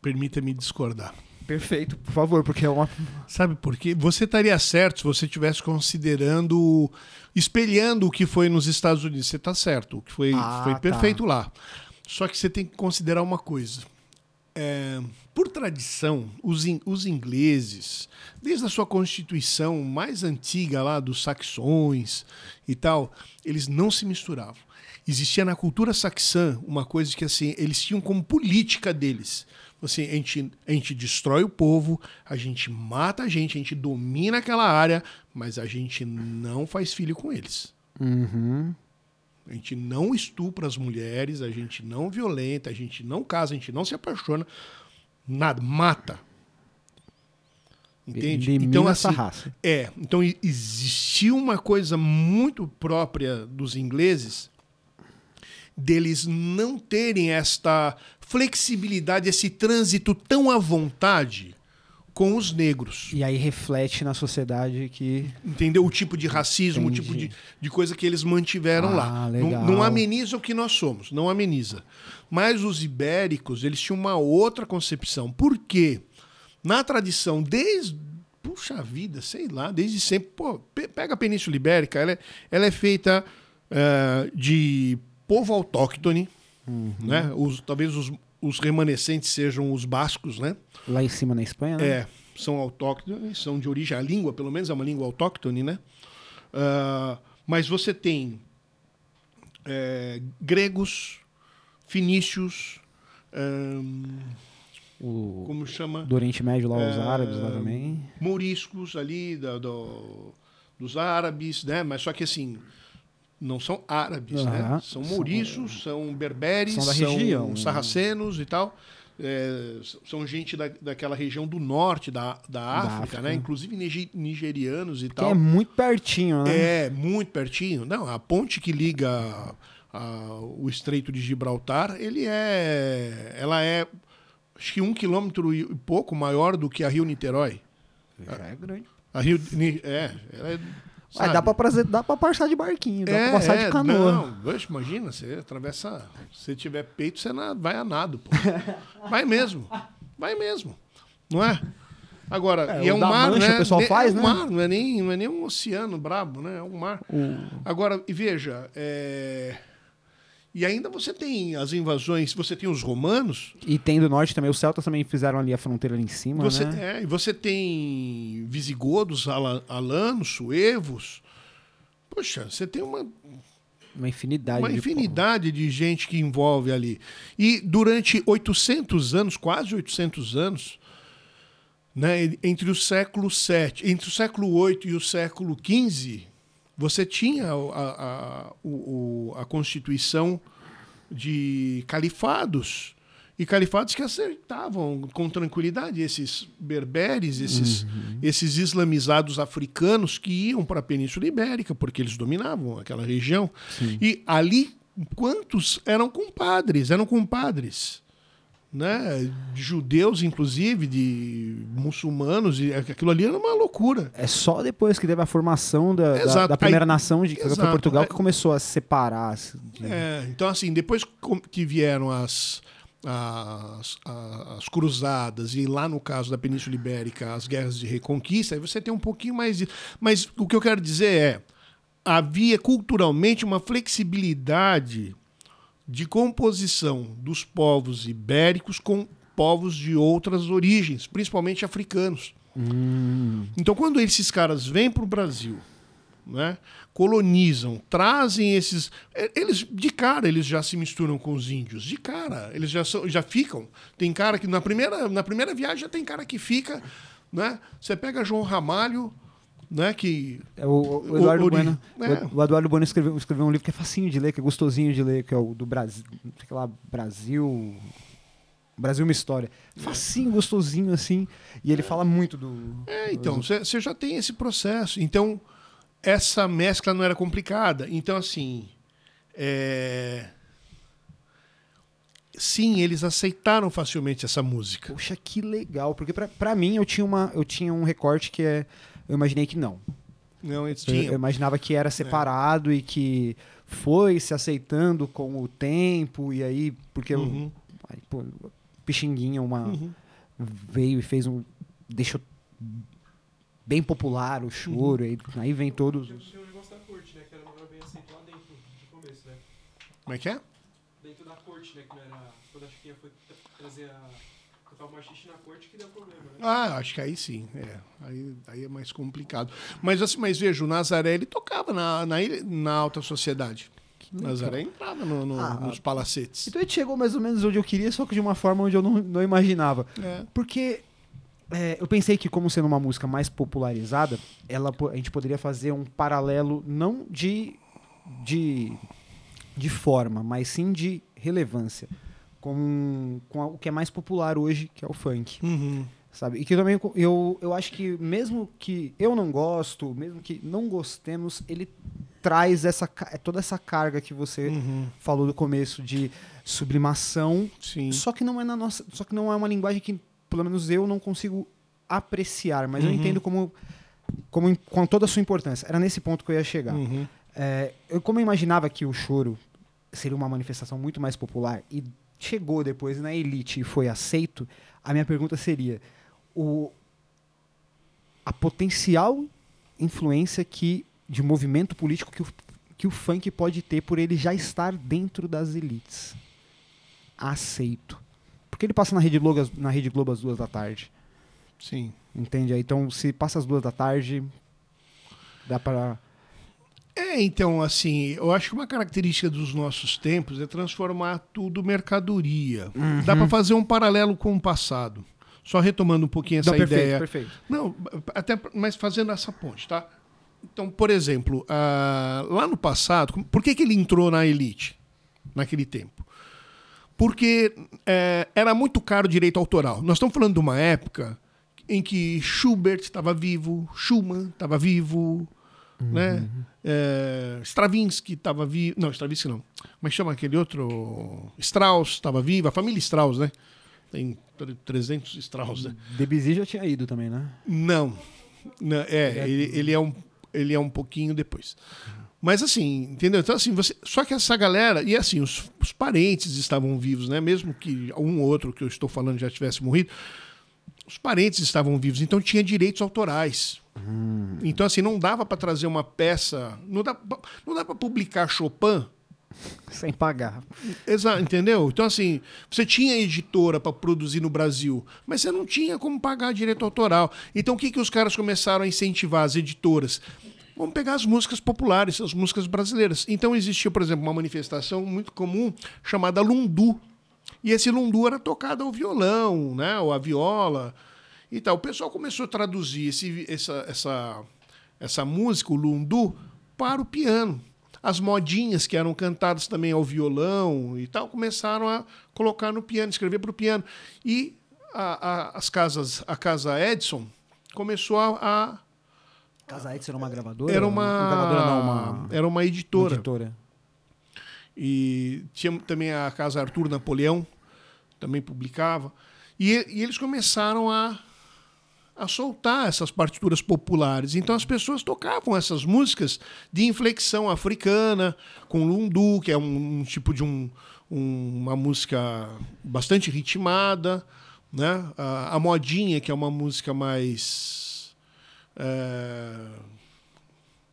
Permita-me discordar. Perfeito, por favor, porque é uma. Sabe por quê? Você estaria certo se você estivesse considerando, espelhando o que foi nos Estados Unidos. Você está certo, o que foi, Ah, foi tá. perfeito lá. Só que você tem que considerar uma coisa. É, por tradição, os, in- os ingleses, desde a sua constituição mais antiga lá dos saxões e tal, eles não se misturavam. Existia na cultura saxã uma coisa que assim, eles tinham como política deles. Assim, a gente, a gente destrói o povo, a gente mata a gente, a gente domina aquela área, mas a gente não faz filho com eles. Uhum. A gente não estupra as mulheres, a gente não violenta, a gente não casa, a gente não se apaixona. Nada, mata. Entende? Elimina então, essa assim, raça. é. Então, existiu uma coisa muito própria dos ingleses deles não terem esta flexibilidade, esse trânsito tão à vontade com os negros. E aí reflete na sociedade que. Entendeu? O tipo de racismo, Entendi. o tipo de, de coisa que eles mantiveram Ah, lá. legal. Não, não ameniza o que nós somos, não ameniza. Mas os ibéricos, eles tinham uma outra concepção. Por quê? Na tradição, desde. Puxa vida, sei lá, desde sempre. Pô, pe- pega a Península Ibérica, ela é, ela é feita eh, de povo autóctone, Uhum. né? Os, talvez os, os remanescentes sejam os bascos, né? Lá em cima na Espanha, né? É, são autóctones, são de origem, a língua, pelo menos, é uma língua autóctone, né? Ah, mas você tem é, gregos, finícios, ahn, O... como chama? Do Oriente Médio lá, os É, árabes lá também. Mouriscos ali, da- do- dos árabes, né? Mas só que assim, não são árabes, né? Aham. São mouriços, são berberes, São são, da região, né? sarracenos e tal. É, são gente da, daquela região do norte da, da, África, África. né? Inclusive nige- nigerianos e Que tal. é muito pertinho, né? É, muito pertinho. Não, a ponte que liga a- o Estreito de Gibraltar, ele é, ela é acho que um quilômetro e pouco maior do que a Rio Niterói. Já é grande. A Rio, é, ela é. Sabe? dá, pra prazer, dá pra passar de barquinho, dá é, pra passar é, de canoa. Não, Oxe, imagina, você atravessa. Se tiver peito, você vai a nado, pô. Vai mesmo. Vai mesmo. Não é? Agora, É, e é um mar, Mancha né? o pessoal Ne- faz, é um né? mar, não é, nem, não é nem um oceano brabo, né? É um mar. Agora, e veja, é, e ainda você tem as invasões, você tem os romanos, E tem do norte também, os celtas também fizeram ali a fronteira ali em cima, você, né? é, e você tem visigodos, ala- alanos, suevos. Poxa, você tem uma, Uma infinidade uma de infinidade de gente que envolve ali. E durante 800 anos, quase 800 anos, né, entre o século VII, entre o século VIII e o século XV, você tinha a, a, o- a constituição de califados. E califados que aceitavam com tranquilidade esses berberes, esses, esses islamizados africanos que iam para a Península Ibérica, porque eles dominavam aquela região. E ali, quantos eram compadres? Eram compadres. Né? De judeus, inclusive, de muçulmanos, e aquilo ali era uma loucura. É só depois que teve a formação da, da- da primeira Aí- nação, de, que foi. Portugal, que começou a se separar. assim, de- É, então, assim, depois que vieram as, as, as cruzadas e lá no caso da Península Ibérica, as guerras de reconquista, aí você tem um pouquinho mais de... Mas o que eu quero dizer é, havia culturalmente uma flexibilidade de composição dos povos ibéricos com povos de outras origens, principalmente africanos. Hum, Então, quando esses caras vêm para o Brasil, né, colonizam, trazem esses. e- Eles, de cara, eles já se misturam com os índios. De cara, eles já, são, já ficam. Tem cara que na primeira, na primeira viagem já tem cara que fica. Né? Você pega João Ramalho, né, que. é o, o Eduardo O- Bueno. é. O, Eduardo Bueno escreveu, escreveu um livro que é facinho de ler, que é gostosinho de ler, que é o do Brasil. Sei lá, Brasil. Brasil uma história. Facinho, gostosinho, assim. E ele fala muito do. É, então, você já tem esse processo. Então, essa mescla não era complicada. Então, assim. é, Sim, eles aceitaram facilmente essa música. Poxa, que legal. Porque pra, pra mim eu tinha, uma, eu tinha um recorte que é. Eu imaginei que não. Não, eles Eu, eu tinham. imaginava que era separado e que foi se aceitando com o tempo, e aí, porque Uhum. Aí, pô, Pixinguinha, uma, Uhum. veio e fez um. deixou bem popular o choro, aí, aí vem todos. Tinha, tinha um negócio da corte, né? Que era bem aceito lá dentro, no começo, né? Como é que é? Dentro da corte, né? Que não era. Quando a Chiquinha foi tra- trazer a. Machixe na corte que deu problema, né? Ah, acho que aí sim. É. Aí, aí é mais complicado. Mas assim, mas veja, o Nazaré ele tocava na, na, na alta sociedade. O Nazaré entrava no- no- Ah, nos palacetes. Então ele chegou mais ou menos onde eu queria, só que de uma forma onde eu não, não imaginava. É. Porque é, eu pensei que, como sendo uma música mais popularizada, ela, a gente poderia fazer um paralelo não de, de, de forma, mas sim de relevância com, com o que é mais popular hoje, que é o funk. Uhum. Sabe? E que também eu, eu acho que mesmo que eu não gosto, mesmo que não gostemos, ele traz essa, ca- toda essa carga que você Uhum. falou no começo de sublimação Sim. só que não é na nossa, só que não é uma linguagem que pelo menos eu não consigo apreciar, mas eu Uhum. entendo como, como com toda a sua importância. Era nesse ponto que eu ia chegar. Uhum. É, eu como eu imaginava que o choro seria uma manifestação muito mais popular e chegou depois na elite e foi aceito, a minha pergunta seria o a potencial influência que de movimento político que o, que o funk pode ter por ele já estar dentro das elites. Aceito. Porque ele passa na Rede Globo, às- na Rede Globo às duas da tarde. Sim. Entende? Então, se passa às duas da tarde, dá para É, então, assim, eu acho que uma característica dos nossos tempos é transformar tudo mercadoria. Dá para fazer um paralelo com o passado. Só retomando um pouquinho essa Não, perfeito, ideia. perfeito. Não, até mas fazendo essa ponte, tá? Então, por exemplo, ah, lá no passado, por que, que ele entrou na elite naquele tempo? Porque eh, era muito caro o direito autoral. Nós estamos falando de uma época em que Schubert estava vivo, Schumann estava vivo, né? Eh, Stravinsky estava vivo. Não, Stravinsky não. Como é que chama aquele outro? Strauss estava vivo, a família Strauss, né? Tem 300 Strauss, né? Debussy já tinha ido também, né? Não. Não, é, ele, ele é um, ele é um pouquinho depois. Mas assim, entendeu? Então, assim, você. Só que essa galera. E assim, os, os parentes estavam vivos, né? Mesmo que um ou outro que eu estou falando já tivesse morrido. Os parentes estavam vivos, então tinha direitos autorais. Então, assim, não dava para trazer uma peça. Não dá, pra- não dá para publicar Chopin Sem pagar. Exato, entendeu? Então, assim, você tinha editora para produzir no Brasil, mas você não tinha como pagar direito autoral. Então, o que, que os caras começaram a incentivar as editoras? Vamos pegar as músicas populares, as músicas brasileiras. Então, existia, por exemplo, uma manifestação muito comum chamada Lundu. E esse Lundu era tocado ao violão, né? ou à viola e tal. O pessoal começou a traduzir esse, essa, essa, essa música, o Lundu, para o piano. As modinhas que eram cantadas também ao violão e tal, começaram a colocar no piano, escrever para o piano. E a, a- as casas, a casa Edson começou a. a- Casa Edson era uma gravadora? era uma, Uma gravadora não, uma, era uma uma editora. editora. E tinha também a Casa Arthur Napoleão, também publicava. E, e eles começaram a, a soltar essas partituras populares. Então as pessoas tocavam essas músicas de inflexão africana, com lundu, que é um, um tipo de um, um- uma música bastante ritmada. Né? A, a modinha, que é uma música mais. é,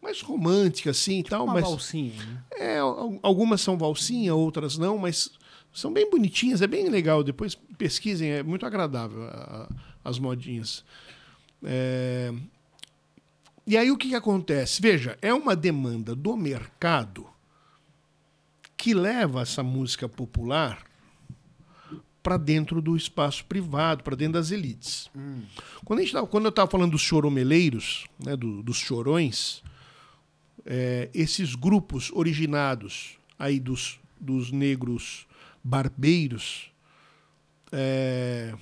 mais romântica, assim e tal. Uma mas... valsinha, né? É, al- algumas são valsinha, outras não, mas são bem bonitinhas, é bem legal. Depois pesquisem, é muito agradável a- as modinhas. É, E aí o que, que acontece? Veja, é uma demanda do mercado que leva essa música popular para dentro do espaço privado, para dentro das elites. Quando, a gente tava- quando eu estava falando dos choromeleiros, né, do- dos chorões, é, esses grupos originados aí dos, dos negros barbeiros, é,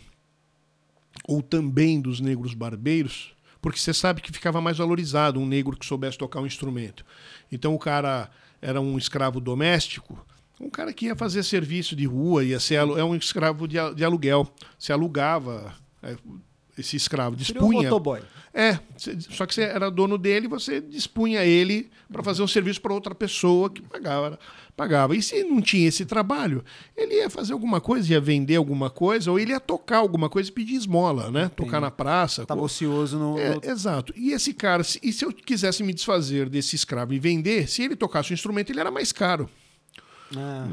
ou também dos negros barbeiros, porque você sabe que ficava mais valorizado um negro que soubesse tocar um instrumento. Então o cara era um escravo doméstico, um cara que ia fazer serviço de rua, ia ser é um escravo de, de aluguel, se alugava. Esse escravo, Seria um dispunha. motoboy. É, só que você era dono dele, você dispunha ele para fazer um serviço para outra pessoa que pagava, pagava. E se não tinha esse trabalho, ele ia fazer alguma coisa, ia vender alguma coisa, ou ele ia tocar alguma coisa e pedir esmola, né? Tocar na praça. Tava ocioso no. É, no- exato. E esse cara, se- e se eu quisesse me desfazer desse escravo e vender, se ele tocasse o instrumento, ele era mais caro. Ah,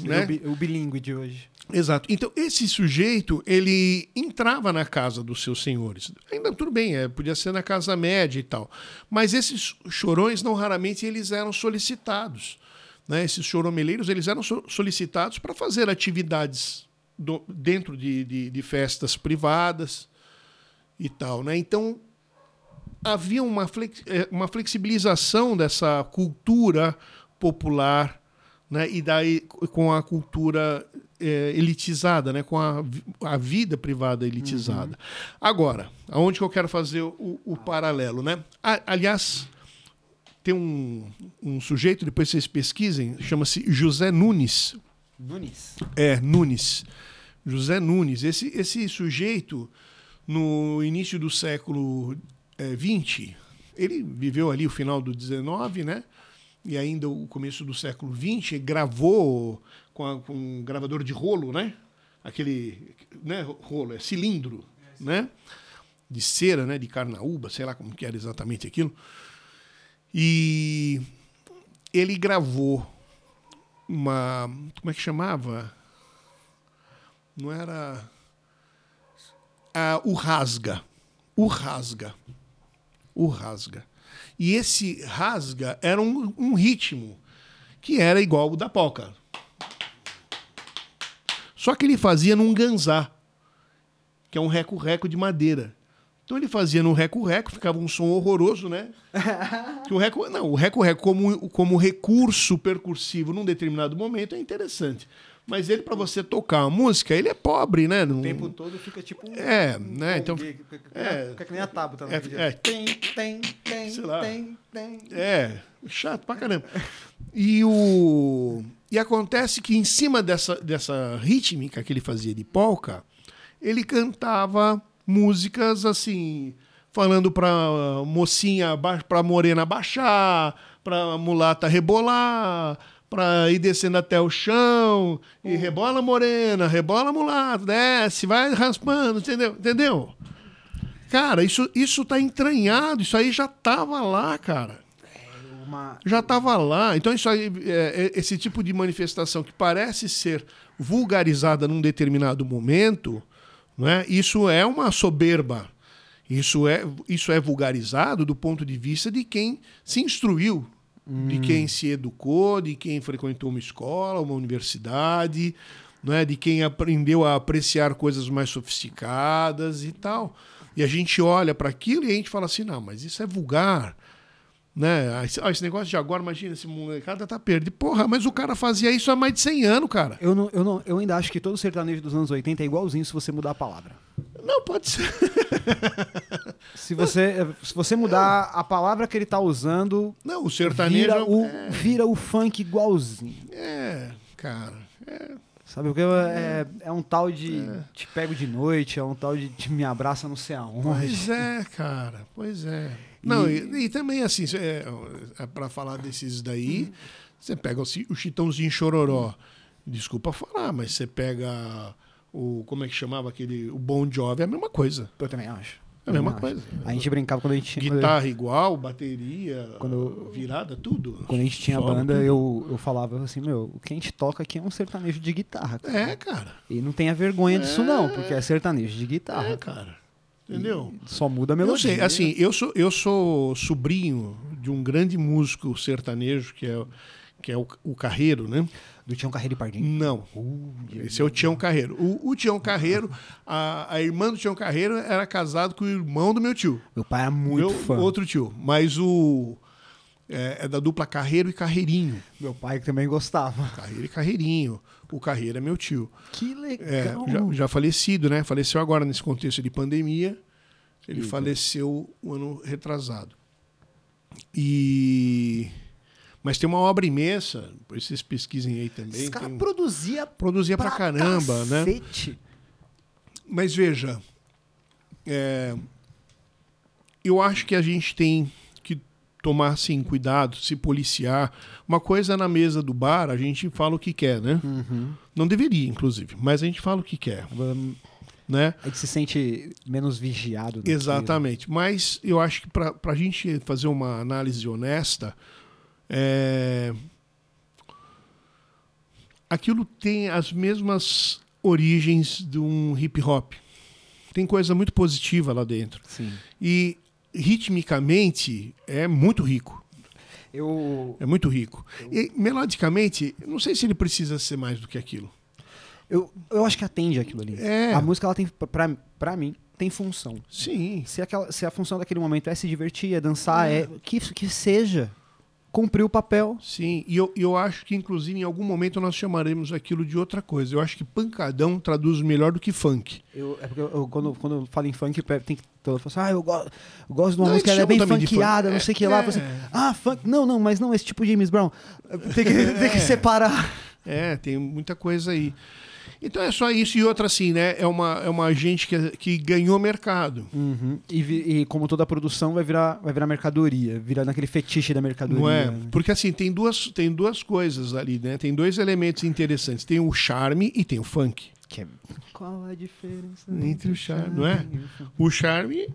né? o bilíngue de hoje. Exato. Então, esse sujeito, ele entrava na casa dos seus senhores. Ainda tudo bem, é, podia ser na casa média e tal. Mas esses chorões, não raramente, eles eram solicitados. Né? Esses choromeleiros, eles eram so- solicitados para fazer atividades do- dentro de, de- de festas privadas e tal. Né? Então, havia uma, flex- eh, uma flexibilização dessa cultura popular né? e daí com a cultura eh, elitizada, né? com a, a vida privada elitizada. Agora, aonde que eu quero fazer o, o paralelo? Né? A- aliás, tem um, um sujeito, depois vocês pesquisem, chama-se José Nunes. Nunes. É, Nunes. José Nunes. Esse, esse sujeito, no início do século XX, ele viveu ali o final do XIX, né? E ainda o começo do século XX, gravou com, a- com um gravador de rolo, né? Aquele né, rolo, é cilindro, né? De cera, né? De carnaúba, sei lá como que era exatamente aquilo. E ele gravou uma. Como é que chamava? Não era. Ah, o Rasga. O Rasga. O Rasga. E esse Rasga era um, um ritmo que era igual o da polca. Só que ele fazia num ganzá, que é um reco-reco de madeira. Então ele fazia no reco-reco, ficava um som horroroso, né? Que o reco, não, o reco-reco como, como recurso percursivo num determinado momento é interessante. Mas ele, para você tocar a música, ele é pobre, né? Não- O tempo todo fica tipo um. É, né, então- fica- é. Fica que nem a tábua. Tá É, é. Tem, tem, tem, Sei lá. tem, tem. É, chato pra caramba. E o e acontece que em cima dessa, dessa rítmica que ele fazia de polka, ele cantava músicas assim, falando pra mocinha, pra morena baixar, pra mulata rebolar, pra ir descendo até o chão, e rebola morena, rebola mulata, desce, vai raspando, entendeu? Entendeu? Cara, isso, isso tá entranhado, isso aí já tava lá, cara. Uma, Já tava lá. Então, isso aí, é, é, esse tipo de manifestação que parece ser vulgarizada num determinado momento, né, isso é uma soberba. Isso é, isso é vulgarizado do ponto de vista de quem se instruiu, de quem se educou, de quem frequentou uma escola, uma universidade, né, de quem aprendeu a apreciar coisas mais sofisticadas e tal. E a gente olha para aquilo e a gente fala assim: não, mas isso é vulgar. Né? Esse, ah, esse negócio de agora, imagina, esse molecada tá perdido. Porra, mas o cara fazia isso há mais de 100 anos, cara. eu, não, eu, não, eu ainda acho que todo sertanejo dos anos 80 é igualzinho se você mudar a palavra. Não, pode ser. Se você, se você mudar a palavra que ele tá usando, Não, o sertanejo. vira o, é, vira o funk igualzinho. é, cara. É, Sabe? Porque é, é um tal de te pego de noite, é um tal de te me abraça não sei aonde. pois é, cara. Pois é. Não, e, e também assim, é, é para falar desses daí, você pega o, o Chitãozinho Chororó. Desculpa falar, mas você pega o. Como é que chamava aquele. O Bon Jovi, é a mesma coisa. Eu também acho. É a mesma Eu acho. coisa. A gente brincava quando a gente tinha. Guitarra igual, bateria, Quando- virada, tudo. Quando a gente tinha Solo, banda, tudo. eu, eu falava assim, meu, o que a gente toca aqui é um sertanejo de guitarra. cara. É, cara. E não tenha vergonha disso, não, porque é sertanejo de guitarra. É, cara. Entendeu? Só muda a Eu melodia. sei, assim, eu sou, eu sou sobrinho de um grande músico sertanejo, que é, que é o, o Carreiro, né? Do Tião Carreiro e Pardinho. Não. Esse é o Tião Carreiro. O, o Tião Carreiro, a, a irmã do Tião Carreiro era casado com o irmão do meu tio. Meu pai era muito meu fã. outro tio. Mas o. É, é da dupla Carreiro e Carreirinho. Meu pai também gostava. Carreiro e Carreirinho. O Carreiro é meu tio. Que É, legal. já, já falecido, né? Faleceu agora nesse contexto de pandemia. Ele faleceu o ano retrasado. E mas tem uma obra imensa, vocês pesquisem aí também. Esse cara tem- produzia Produzia pra, caramba, né? cacete. Mas veja, é, eu acho que a gente tem que tomar assim cuidado, se policiar. Uma coisa na mesa do bar, a gente fala o que quer, né? Uhum. Não deveria, inclusive, mas a gente fala o que quer, né? A gente se sente menos vigiado. Exatamente. Mas eu acho que para a gente fazer uma análise honesta, é, aquilo tem as mesmas origens de um hip hop. Tem coisa muito positiva lá dentro. Sim. E ritmicamente é muito rico. Eu, É muito rico. E melodicamente, eu não sei se ele precisa ser mais do que aquilo. eu, eu acho que atende aquilo ali. É. A música, ela tem, pra, pra mim, tem função. Sim. Se, aquela, se a função daquele momento é se divertir, é dançar, é, que, que seja. Cumpriu o papel. Sim, e eu, eu acho que, inclusive, em algum momento nós chamaremos aquilo de outra coisa. Eu acho que pancadão traduz melhor do que funk. Eu, é porque eu, eu- quando, quando eu falo em funk, tem que todo mundo fala assim, ah, eu, go, eu gosto de uma Não, música, ela é bem funkeada, funk. não sei o que É, lá. é. Você, ah, funk. Não, não, mas não, esse tipo de James Brown. Tem que, tem que separar. É, tem muita coisa aí. Então é só isso. E outra, assim, né? É uma, é uma gente que, que ganhou mercado. Uhum. E, e como toda produção, vai virar, vai virar mercadoria. Virar naquele fetiche da mercadoria. Não é? né? Porque assim, tem duas, tem duas coisas ali, né? Tem dois elementos interessantes. Tem o charme e tem o funk. Que é- Qual a diferença Entre o charme, não é? O charme.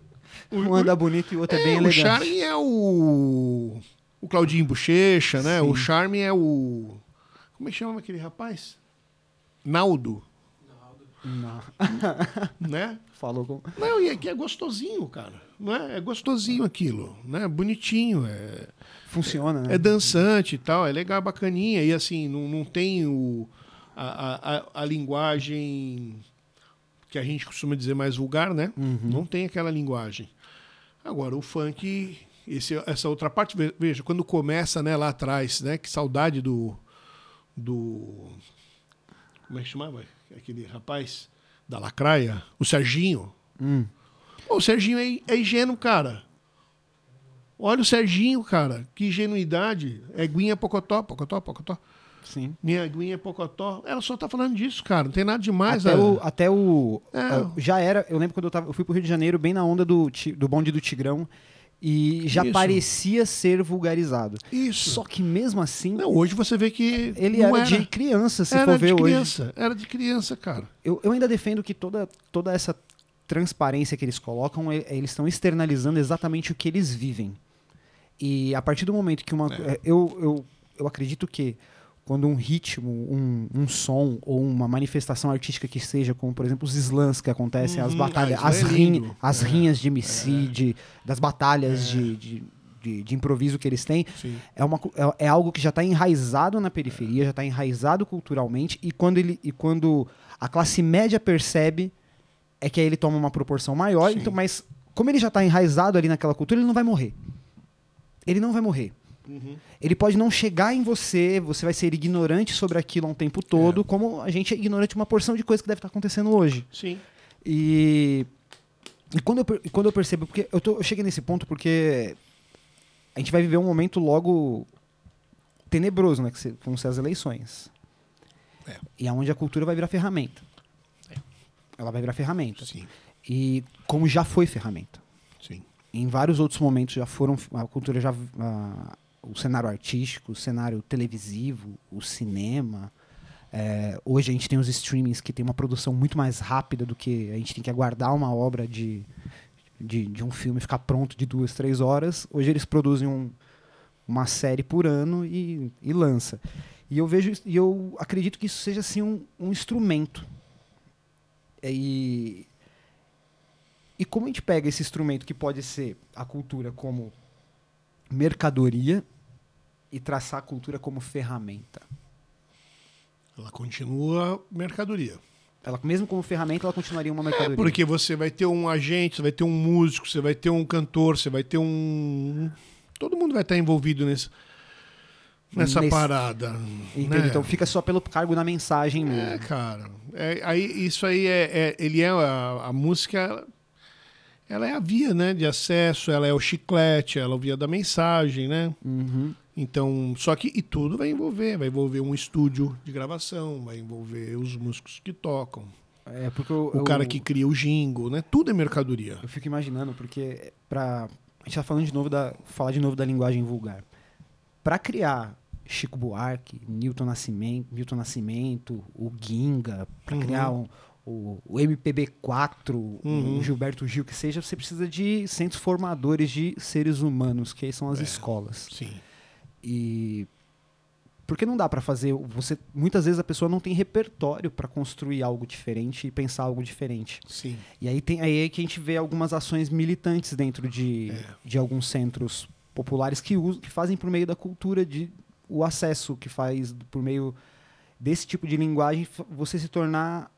O, Um anda bonito e o outro é, é, bem o elegante. charme é o. O Claudinho Bochecha, né? Sim. O charme é o. Como é que chama aquele rapaz? Naldo, Não, né? falou com... Não, e é que é gostosinho, cara. Não é? é gostosinho aquilo, né? Bonitinho, é, Funciona, né? é dançante e tal, é legal, bacaninha. E assim, não, não tem o, a, a, a- linguagem que a gente costuma dizer mais vulgar, né? Uhum. Não tem aquela linguagem. Agora, o funk, esse- essa outra parte, ve- veja, quando começa né, lá atrás, né? Que saudade do. do como é que chamava? Aquele rapaz da Lacraia, o Serginho. Hum. Pô, o Serginho é, é ingênuo, cara. Olha o Serginho, cara. Que ingenuidade. É Guinha Pocotó, Pocotó, Pocotó. Sim. Minha Guinha Pocotó. Ela só tá falando disso, cara. Não tem nada demais. Até o, até o. É. Já era. Eu lembro quando eu, tava, eu fui pro Rio de Janeiro, bem na onda do, do bonde do Tigrão. E já Isso. parecia ser vulgarizado. Isso. Só que mesmo assim, Não, hoje você vê que. ele não era, de criança, se era for ver de hoje. criança. Era de criança, cara. Eu, eu ainda defendo que toda, toda essa transparência que eles colocam, eles estão externalizando exatamente o que eles vivem. E a partir do momento que uma. É. Eu, eu, eu acredito que quando um ritmo, um, um som ou uma manifestação artística que seja, como por exemplo os slams que acontecem, as Uhum. batalhas, Ah, as, é rin- as É. rinhas de MC, de- das batalhas de, de, de, de improviso que eles têm, Sim. é, uma, é, é algo que já está enraizado na periferia, já está enraizado culturalmente, e quando, ele, e quando a classe média percebe, é que aí ele toma uma proporção maior. Sim. Então, mas como ele já está enraizado ali naquela cultura, ele não vai morrer. Ele não vai morrer. Uhum. Ele pode não chegar em você, você vai ser ignorante sobre aquilo há um tempo todo, É. como a gente é ignorante de uma porção de coisa que deve estar acontecendo hoje. Sim. E, e quando, eu, quando eu percebo, porque eu, tô, eu cheguei nesse ponto porque a gente vai viver um momento logo tenebroso, né? Que vão ser as eleições. É. E aonde a cultura vai virar ferramenta. Ela vai virar ferramenta. Sim. E como já foi ferramenta. Sim. Em vários outros momentos já foram. A cultura já. a- o cenário artístico, o cenário televisivo, o cinema. É, hoje a gente tem os streamings que tem uma produção muito mais rápida do que a gente tem que aguardar uma obra de, de, de um filme ficar pronto de duas, três horas. Hoje eles produzem um- uma série por ano e, e lança. E eu vejo e eu acredito que isso seja assim um, um instrumento. E, e como a gente pega esse instrumento que pode ser a cultura como mercadoria e traçar a cultura como ferramenta? Ela continua mercadoria. Ela, mesmo como ferramenta, ela continuaria uma mercadoria. Porque você vai ter um agente, você vai ter um músico, você vai ter um cantor, você vai ter um. Todo mundo vai estar envolvido nesse, nessa Nesse- parada. Né? Então fica só pelo cargo da mensagem mesmo. É, cara. É, aí, isso aí é, é- ele é a, a música. Ela- é a via, né, de acesso, ela é o chiclete, ela é o via da mensagem, né? Uhum. Então, só que e tudo vai envolver, vai envolver um estúdio de gravação, vai envolver os músicos que tocam. É. Porque eu, o eu- cara que cria o jingle, né? Tudo é mercadoria. Eu fico imaginando, porque pra. A gente tá falando de novo da. Falar de novo da linguagem vulgar. Pra criar Chico Buarque, Newton Nascimento, Milton Nascimento, o Ginga, pra Uhum. criar um- o, o MPB4, Uhum. o Gilberto Gil, que seja, você precisa de centros formadores de seres humanos, que aí são as É. escolas. Sim. E porque não dá pra fazer, você muitas vezes a pessoa não tem repertório pra construir algo diferente e pensar algo diferente. Sim. E aí tem aí é que a gente vê algumas ações militantes dentro de, É. de alguns centros populares que, usam, que fazem por meio da cultura de o acesso que faz por meio desse tipo de linguagem você se tornar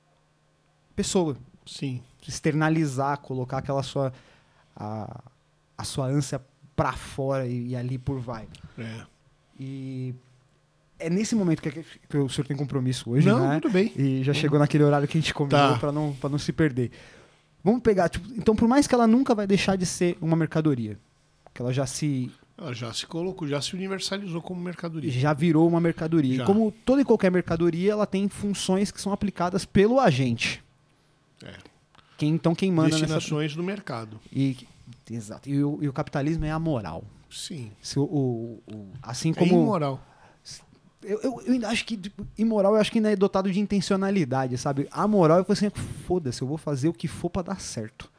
pessoa, Sim. externalizar, colocar aquela sua a, a sua ânsia pra fora e, e ali por vai. É. E é nesse momento que, que o senhor tem compromisso hoje, Não, né? tudo bem. E já chegou naquele horário que a gente combinou Tá. pra não, pra não se perder. Vamos pegar, tipo, então por mais que ela nunca vai deixar de ser uma mercadoria, que ela já se Ela já se colocou, já se universalizou como mercadoria. já virou uma mercadoria. Já. E como toda e qualquer mercadoria, ela tem funções que são aplicadas pelo agente. É. Quem, então quem manda nessa Destinações do mercado. e exato. E o, e o capitalismo é amoral. Sim. Se o, o- o- assim É como imoral. Eu, eu, eu ainda acho que tipo, imoral, eu acho que ainda é dotado de intencionalidade, sabe? A moral é assim, foda-se, eu vou fazer o que for pra dar certo.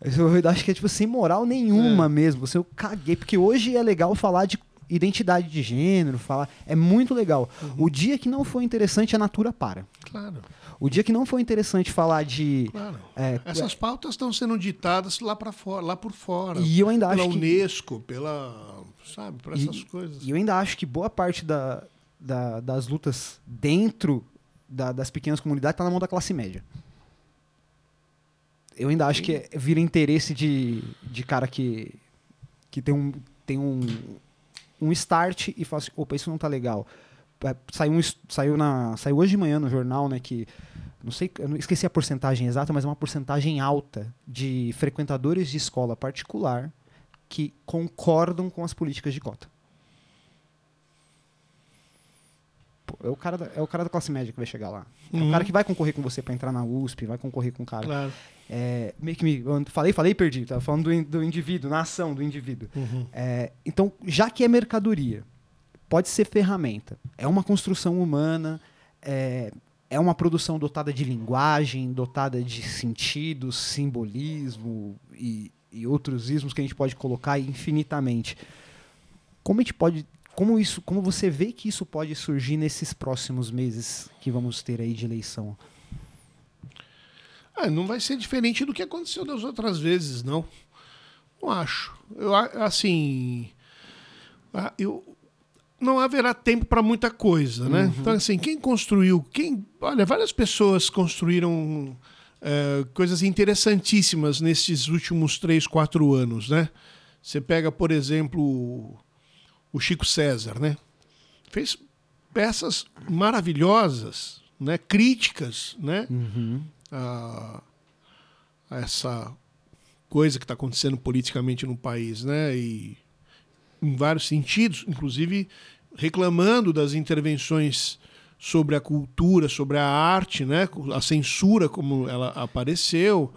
Eu acho que é tipo sem moral nenhuma É. mesmo. Você, eu caguei, porque hoje é legal falar de identidade de gênero, falar. É muito legal. Uhum. O dia que não for interessante, a natura para. Claro, O dia que não for interessante falar de. claro. é, Essas pautas estão sendo ditadas lá para fora, lá por fora. e eu ainda pela acho que. Unesco, pela, sabe, por essas coisas. E eu ainda acho que boa parte da, da- das lutas dentro da- das pequenas comunidades está na mão da classe média. Eu ainda acho que é- vira interesse de, de cara que, que tem, um, tem um, um start e fala assim, opa, isso não tá legal. É, Saiu, um saiu, na, saiu hoje de manhã no jornal, né, que não sei, eu não esqueci a porcentagem exata, mas é uma porcentagem alta de frequentadores de escola particular que concordam com as políticas de cota. Pô, é, o cara da, é o cara da classe média que vai chegar lá. É Uhum. o cara que vai concorrer com você pra entrar na USP, vai concorrer com o cara. Claro. É, meio que me, eu falei, falei e perdi. Tava falando do, in- do indivíduo, na ação do indivíduo. Uhum. É, então, já que é mercadoria, pode ser ferramenta. É uma construção humana, é, é uma produção dotada de linguagem, dotada de sentidos, simbolismo e, e outros ismos que a gente pode colocar infinitamente. Como a gente pode. Como, isso, como você vê que isso pode surgir nesses próximos meses que vamos ter aí de eleição? Ah, não vai ser diferente do que aconteceu das outras vezes, não. Não acho. Eu, assim, eu, não haverá tempo para muita coisa, né? Então, assim, quem construiu, quem, olha, várias pessoas construíram eh, coisas interessantíssimas nesses últimos três, quatro anos, né? Você pega, por exemplo, o Chico César, né? Fez peças maravilhosas, né? Críticas, né? a, a essa coisa que está acontecendo politicamente no país, né? E em vários sentidos, inclusive reclamando das intervenções sobre a cultura, sobre a arte, né? A censura como ela apareceu,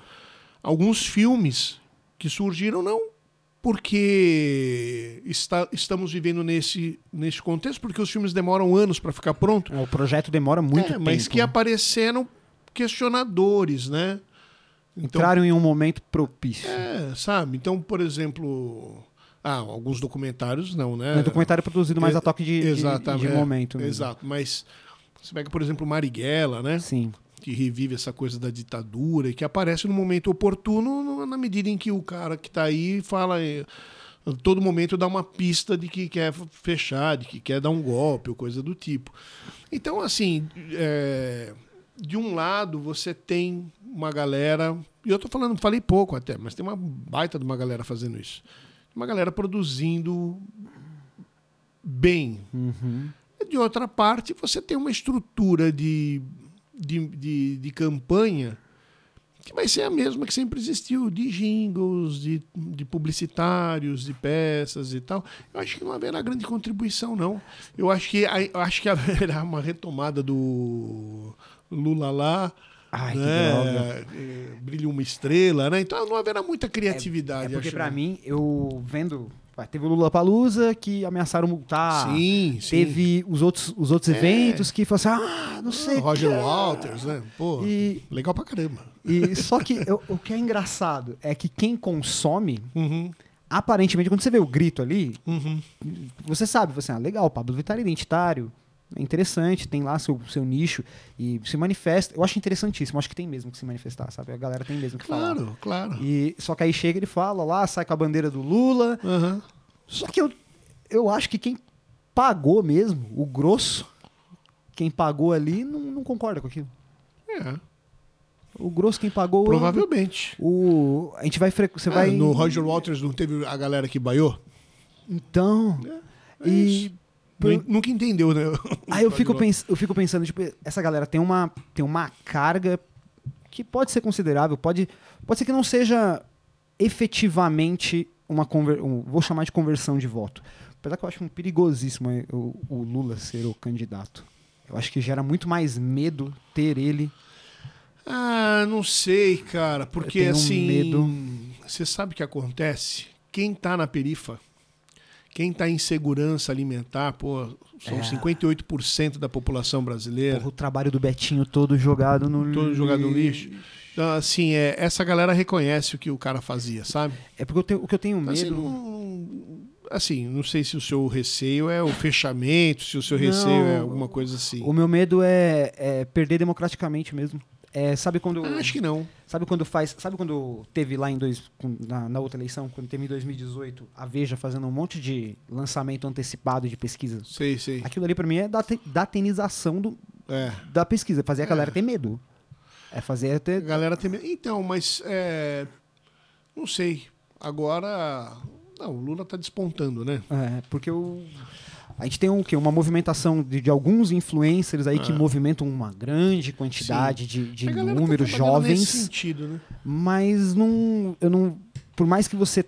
alguns filmes que surgiram não porque está, estamos vivendo nesse, nesse contexto, porque os filmes demoram anos para ficar pronto, O projeto demora muito é, tempo. mas que né? apareceram questionadores, né? Então, entraram em um momento propício. é, sabe? Então, por exemplo, ah, alguns documentários não, né? É um documentário produzido mais a toque de, de- de é, momento. mesmo. Exato, mas você pega, por exemplo, Marighella, né? Sim. Que revive essa coisa da ditadura e que aparece no momento oportuno, no- na medida em que o cara que está aí fala. eh, todo momento dá uma pista de que quer fechar, de que quer dar um golpe ou coisa do tipo. Então, assim, é, de um lado você tem uma galera, e eu tô falando, falei pouco até, mas tem uma baita de uma galera fazendo isso. Uma galera produzindo bem. Uhum. De outra parte, você tem uma estrutura de, de, de, de campanha que vai ser a mesma que sempre existiu, de jingles, de, de publicitários, de peças e tal. Eu acho que não haverá grande contribuição, não. Eu acho que, eu acho que haverá uma retomada do Lula lá, Ai, que né? É, Brilha uma estrela, né? Então não haverá muita criatividade. É porque acho, pra né? mim, eu vendo. Vai, Teve o Lula Palusa que ameaçaram multar. sim, sim. Teve os outros, os outros É. eventos que falaram assim: ah, não sei. Ah, Roger Walters, né? Pô, E, legal pra caramba. e só que eu- o que é engraçado é que quem consome, Uhum, aparentemente, quando você vê o grito ali, uhum. você sabe, você, ah, legal, o Pablo Vittar é identitário, é interessante, tem lá seu, seu nicho e se manifesta. Eu acho interessantíssimo, acho que tem mesmo que se manifestar, sabe? A galera tem mesmo que falar. Claro, claro. E, só que aí chega ele fala lá, sai com a bandeira do Lula. Aham. Só que eu, eu acho que quem pagou mesmo, o grosso, quem pagou ali, não, não concorda com aquilo. É, O grosso quem pagou. provavelmente. O, a gente vai. Você Ah, vai. No Roger Walters não teve a galera que baiou? Então. É e. isso. Nu- Nunca entendeu, né? Aí eu fico, pens, eu fico pensando, tipo, essa galera tem uma, tem uma carga que pode ser considerável, pode, pode ser que não seja efetivamente uma conver, um- vou chamar de conversão de voto. Apesar que eu acho um perigosíssimo o, o Lula ser o candidato. Eu acho que gera muito mais medo ter ele. Ah, não sei, cara. Porque assim. medo. Você sabe o que acontece? Quem tá na perifa, quem tá em segurança alimentar, pô, são É. 58% da população brasileira. Porra, o trabalho do Betinho todo jogado no Todo jogado no lixo. Então, assim, é, essa galera reconhece o que o cara fazia, sabe? É porque eu tenho, o que eu tenho medo. Assim não, assim, não sei se o seu receio é o fechamento, se o seu Não. receio é alguma coisa assim. O meu medo é, é perder democraticamente mesmo. É, sabe quando. Ah, acho que não. Sabe quando faz. Sabe quando teve lá em dois. Na, na outra eleição, quando teve em 2018, a Veja fazendo um monte de lançamento antecipado de pesquisa? Sei, sei. Aquilo ali pra mim é date- datenização do, É. da pesquisa, fazer a É. galera ter medo. É fazer A ter. galera tem. medo. Então, mas. é, não sei. Agora. Não, o Lula tá despontando, né? É, porque o. A gente tem um, quê? uma movimentação de, de alguns influencers aí que Ah. movimentam uma grande quantidade de, de galera tá números trabalhando jovens. Nesse sentido, né? mas não, eu não, por mais que você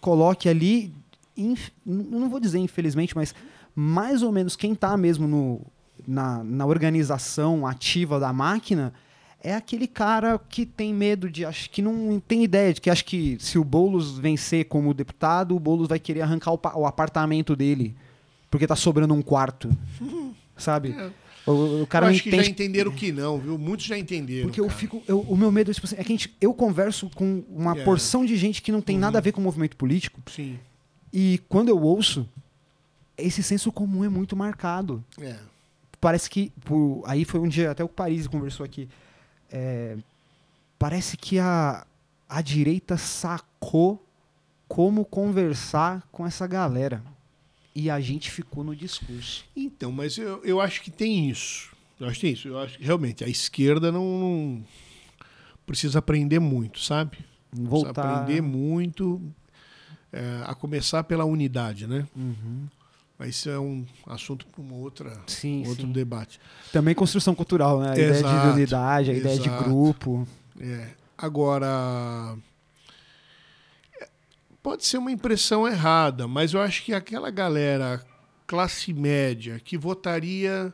coloque ali, inf- não vou dizer infelizmente, mas mais ou menos quem está mesmo no, na, na organização ativa da máquina é aquele cara que tem medo de, acho que não tem ideia de que acho que se o Boulos vencer como deputado, o Boulos vai querer arrancar o, o apartamento dele porque tá sobrando um quarto, sabe? É. O, o cara eu acho que já entende entenderam que não, viu? Muitos já entenderam. porque eu cara. fico. eu- o meu medo é, tipo assim, é que a gente, eu converso com uma É. porção de gente que não tem nada a ver com o movimento político. Sim. E quando eu ouço, esse senso comum é muito marcado. É. Parece que. por- aí foi um dia, até o Paris conversou aqui. é, parece que a, a direita sacou como conversar com essa galera. E a gente ficou no discurso. Então, mas eu, eu acho que tem isso. Eu acho que tem isso. Eu acho que realmente a esquerda não, não precisa aprender muito, sabe? Precisa Voltar. aprender muito, é, a começar pela unidade, né? Uhum. Mas isso é um assunto para uma outra, Sim, outro sim. debate. Também construção cultural, né? A ideia de Exato, unidade, a ideia de exato. grupo. É. Agora, pode ser uma impressão errada, mas eu acho que aquela galera classe média que votaria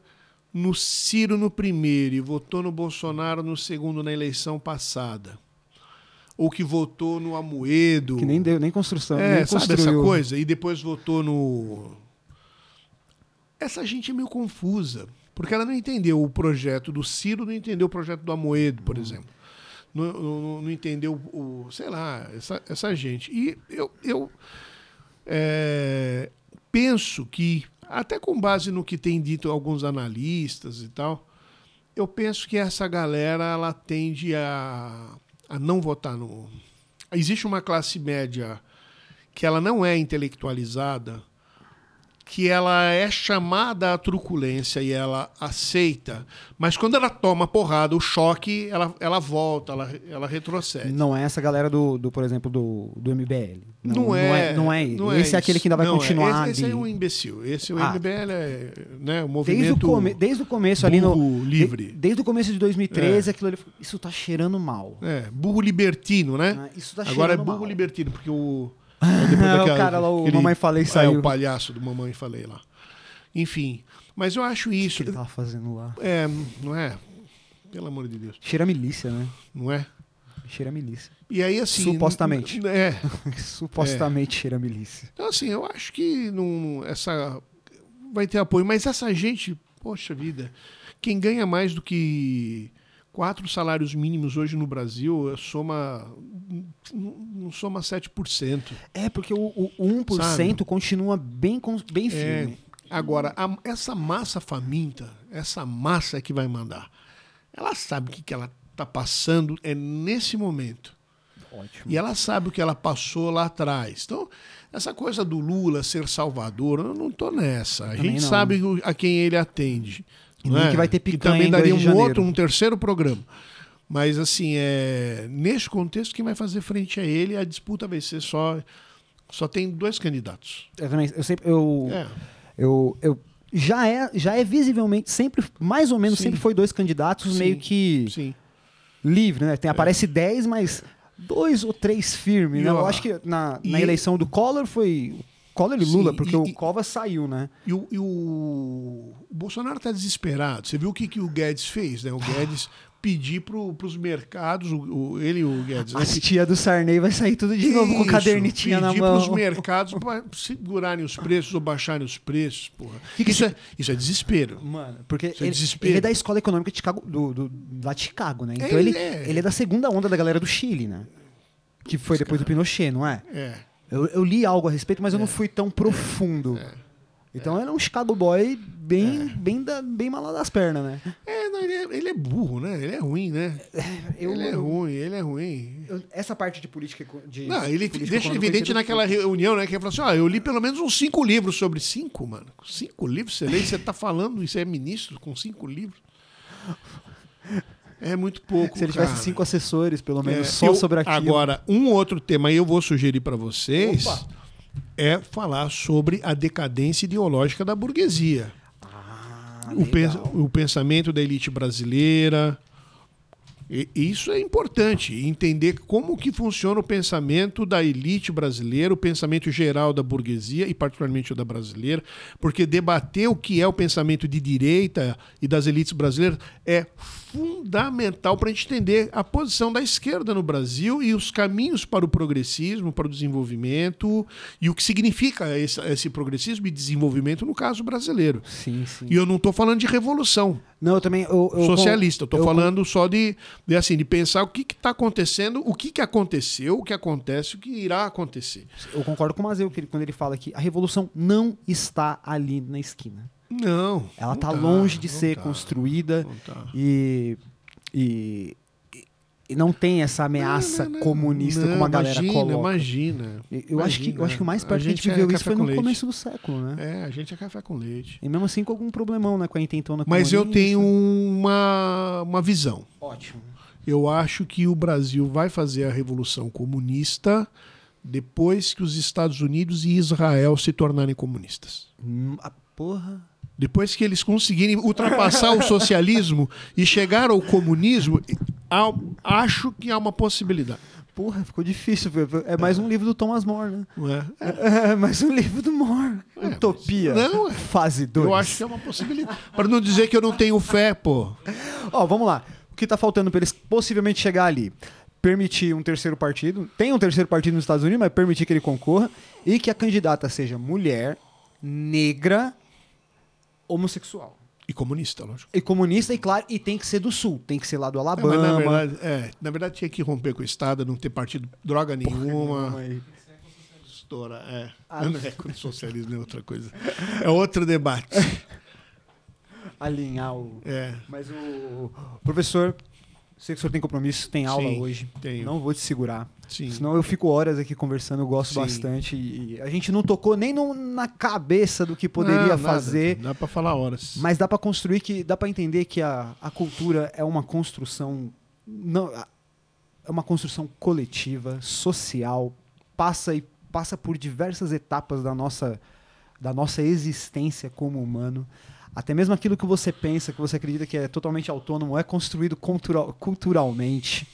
no Ciro no primeiro e votou no Bolsonaro no segundo na eleição passada, ou que votou no Amoedo, Que nem deu, nem construção, é, nem sabe construiu. essa coisa? E depois votou no. Essa gente é meio confusa. Porque ela não entendeu o projeto do Ciro, não entendeu o projeto do Amoedo, por exemplo. Não, não- não entendeu o. Sei lá, essa, essa gente. E eu, eu é, penso que, até com base no que tem dito alguns analistas e tal, eu penso que essa galera ela tende a, a não votar no. Existe uma classe média que ela não é intelectualizada, que ela é chamada à truculência e ela aceita, mas quando ela toma porrada, o choque, ela, ela volta, ela, ela retrocede. Não é essa galera do, do por exemplo, do, do MBL. Não, é, Não é, não Esse é aquele isso. que ainda vai Não, continuar. Esse, esse é um imbecil. Esse é o Ah. MBL, é né, o desde, o movimento come, desde o começo ali no. livre. de- desde o começo de 2013, aquilo ali. Isso tá cheirando mal. É, burro libertino, né? Ah, Isso tá Agora é cheirando burro mal. libertino, porque o. o cara lá, o Mamãe Falei É, saiu. o palhaço do Mamãe Falei lá. Enfim. Mas eu acho O isso. que ele tava fazendo lá? É, não é? Pelo amor de Deus. Cheira milícia, né? Não é? Cheira milícia. E aí, assim. Supostamente. É. Supostamente cheira a milícia. Então, assim, eu acho que não, essa vai ter apoio. Mas essa gente, poxa vida, quem ganha mais do que quatro salários mínimos hoje no Brasil soma. Não soma 7%. É, porque o, o 1% Sabe? continua bem, bem É, firme. agora, a- essa massa faminta, essa massa é que vai mandar. Ela sabe o que, que ela está passando é nesse momento. Ótimo. E ela sabe o que ela passou lá atrás. Então, essa coisa do Lula ser salvador, eu não tô nessa. A Também gente não. sabe a quem ele atende. E é? que vai ter Que picanha também daria 2 de um outro, um terceiro programa. Mas, assim, é... neste contexto, quem vai fazer frente a ele, a disputa vai ser só. Só tem dois candidatos. Eu também, eu sempre, eu, É. eu, eu já é, já é visivelmente sempre, mais ou menos Sim. sempre foi dois candidatos Sim. meio que Sim. livre, né? Tem aparece 10, mas dois ou três firmes, né? Eu acho que na, na e- eleição do Collor foi Collor e Sim, Lula, porque e- o Cova saiu, né? E o, e o- o Bolsonaro está desesperado. Você viu o que, que o Guedes fez, né? O Guedes pedir para os mercados, o, o- ele e o Guedes, né? As tia do Sarney vai sair tudo de novo com Isso, cadernitinha na pedir mão. para os mercados para segurarem os preços ou baixarem os preços, porra. Que que isso, é, isso é desespero. Mano, porque Isso é ele, desespero. ele é da escola econômica de Chicago, do, do, lá de Chicago, né? Então Ele ele, é. ele é da segunda onda da galera do Chile, né? Que foi depois do Pinochet, não é? É. Eu, eu li algo a respeito, mas eu não fui tão profundo. Então ele é um Chicago boy bem, bem, da, bem malado das pernas, né? É, não, ele, é, ele é burro, né? Ele é ruim, né? Eu, ele é eu- ruim, ele é ruim. essa parte de política. De, Não, ele política deixa evidente naquela reunião, né? Que ele falou assim: ó, eu li pelo menos uns cinco livros sobre cinco, mano. Cinco livros, você lê, e você tá falando, isso é ministro com cinco livros. É muito pouco. Se ele tivesse cara. cinco assessores, pelo menos, É, só eu- sobre aquilo. Agora, um outro tema aí eu vou sugerir para vocês Opa. é falar sobre a decadência ideológica da burguesia. Ah, o, pens- o pensamento da elite brasileira. E- Isso é importante, entender como que funciona o pensamento da elite brasileira, o pensamento geral da burguesia e particularmente o da brasileira, porque debater o que é o pensamento de direita e das elites brasileiras é fundamental para a gente entender a posição da esquerda no Brasil e os caminhos para o progressismo, para o desenvolvimento e o que significa esse, esse progressismo e desenvolvimento no caso brasileiro. Sim, sim. E eu não estou falando de revolução Não, eu também. Eu, eu- socialista, eu estou falando só de, de, assim, de pensar o que está acontecendo, o que, que aconteceu, o que acontece, o que irá acontecer. Eu concordo com o Mazeu quando ele fala que a revolução não está ali na esquina. Não. Ela está tá, longe de ser tá, construída tá. e, e, e não tem essa ameaça Não, não, não. comunista como a galera imagina, coloca. Imagina. Eu acho, que, eu acho que o mais perto que a gente é viveu isso foi no leite. começo do século, né? É, a gente é café com leite. E mesmo assim com algum problemão, né? Com a intentona Mas eu tenho uma, uma visão. Ótimo. Eu acho que o Brasil vai fazer a revolução comunista depois que os Estados Unidos e Israel se tornarem comunistas. Hum, a porra. Depois que eles conseguirem ultrapassar o socialismo e chegar ao comunismo, acho que há uma possibilidade. Porra, ficou difícil. É mais um livro do Thomas More, né? Não é? É mais um livro do More. Utopia. não, é. Fase 2. Eu acho que é uma possibilidade. Para não dizer que eu não tenho fé, pô. Ó, vamos lá. O que tá faltando para eles possivelmente chegar ali? Permitir um terceiro partido. Tem um terceiro partido nos Estados Unidos, mas permitir que ele concorra. E que a candidata seja mulher, negra, homossexual. E comunista, lógico. E comunista, e claro, e tem que ser do sul. Tem que ser lá do É, Alabama. mas na verdade, é, na verdade tinha que romper com o Estado, não ter partido droga nenhuma. Aí. Estoura, é. Ah, não é com socialismo, é outra coisa. É outro debate. Alinhar o. É. Mas o professor, sei que o senhor tem compromisso, tem aula Sim, hoje. tenho. Não vou te segurar. Sim. Senão eu fico horas aqui conversando, eu gosto Sim. bastante. E a gente não tocou nem no- na cabeça do que poderia Não, fazer. Dá pra falar horas. Mas dá pra construir que. Dá pra entender que a, a cultura é uma construção. Não, é uma construção coletiva, social, passa e passa por diversas etapas da nossa, da nossa existência como humano. Até mesmo aquilo que você pensa, que você acredita que é totalmente autônomo, é construído cultural, culturalmente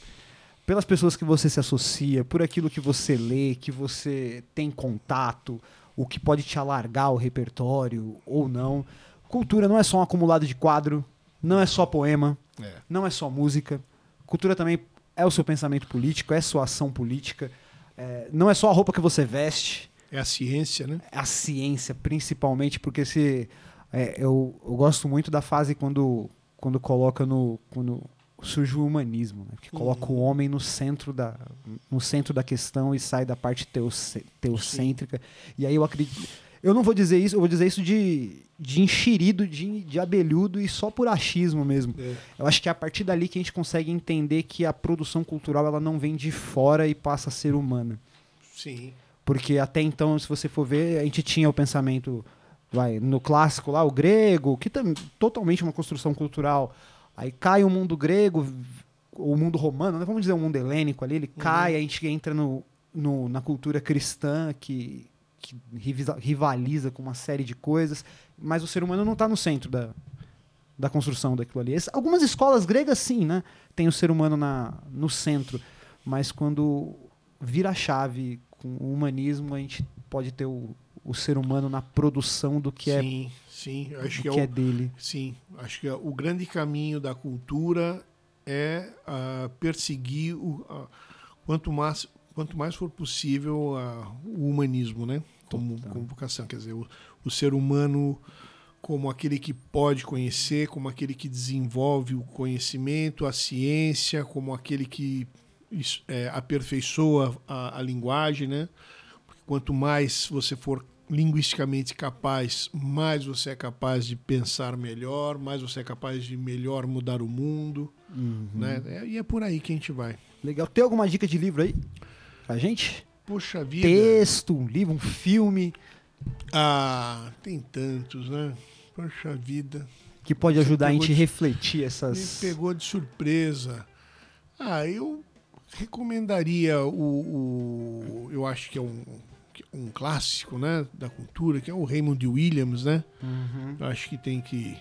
pelas pessoas que você se associa, por aquilo que você lê, que você tem contato, o que pode te alargar o repertório ou não. Cultura não é só um acumulado de quadro, não é só poema, É. não é só música. Cultura também é o seu pensamento político, é sua ação política. É, não é só a roupa que você veste, É a ciência, né? é a ciência, principalmente, porque se. É, eu, eu gosto muito da fase quando, quando coloca no. Quando surge o humanismo, né? que coloca o homem no centro, da, no centro da questão e sai da parte teocêntrica. E aí eu acredito. Eu não vou dizer isso, eu vou dizer isso de, de enxerido, de, de abelhudo e só por achismo mesmo. É. Eu acho que é a partir dali que a gente consegue entender que a produção cultural ela não vem de fora e passa a ser humana. Sim. Porque até então, se você for ver, a gente tinha o pensamento vai, no clássico lá, o grego, que tam, totalmente uma construção cultural. Aí cai o mundo grego, o mundo romano, né? vamos dizer o mundo helênico ali, ele cai, a gente entra no, no- na cultura cristã que, que rivaliza com uma série de coisas, mas o ser humano não está no centro da, da construção daquilo ali. Esse- Algumas escolas gregas, sim, né? Tem o ser humano na, no centro, mas quando vira a chave com o humanismo, a gente pode ter o, o ser humano na produção do que, é, sim, sim. Eu acho do que, é, é o, dele. Sim, acho que o grande caminho da cultura é ah, perseguir o, ah, quanto mais quanto mais for possível ah, o humanismo, né? Como, como vocação, quer dizer, o, o ser humano como aquele que pode conhecer, como aquele que desenvolve o conhecimento, a ciência, como aquele que é, aperfeiçoa a, a linguagem, né? Quanto mais você for linguisticamente capaz, mais você é capaz de pensar melhor, mais você é capaz de melhor mudar o mundo, Uhum. né? E é por aí que a gente vai. Legal. Tem alguma dica de livro aí pra gente? Poxa vida. Texto, um livro, um filme Ah, tem tantos, né? Poxa vida. que pode ajudar a gente a refletir Me essas. pegou de surpresa. Ah, eu recomendaria o, o- eu acho que é um, um clássico, né, da cultura, que é o Raymond Williams, né? Uhum. Acho que tem que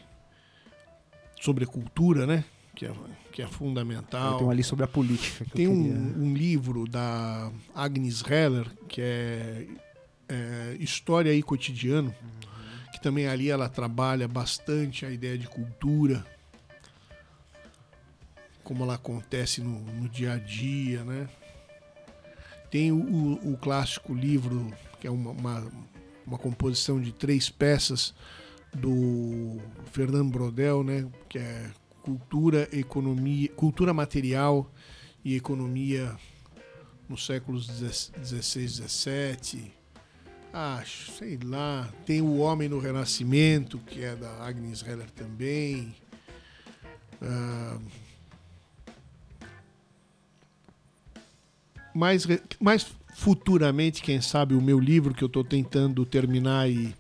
sobre a cultura, né, que é que é fundamental. Tem um ali sobre a política. Tem um, queria... um livro da Agnes Heller, que é, é História e Cotidiano, que também ali ela trabalha bastante a ideia de cultura, como ela acontece no, no dia a dia, né? Tem o, o- o clássico livro, que é uma, uma, uma composição de três peças, do Fernando Brodel, né? Que é Cultura, Economia, Cultura Material e Economia nos séculos 16, 17. Ah, sei lá. Tem o Homem no Renascimento, que é da Agnes Heller também. Ah, mais, mais futuramente, quem sabe, o meu livro que eu estou tentando terminar e.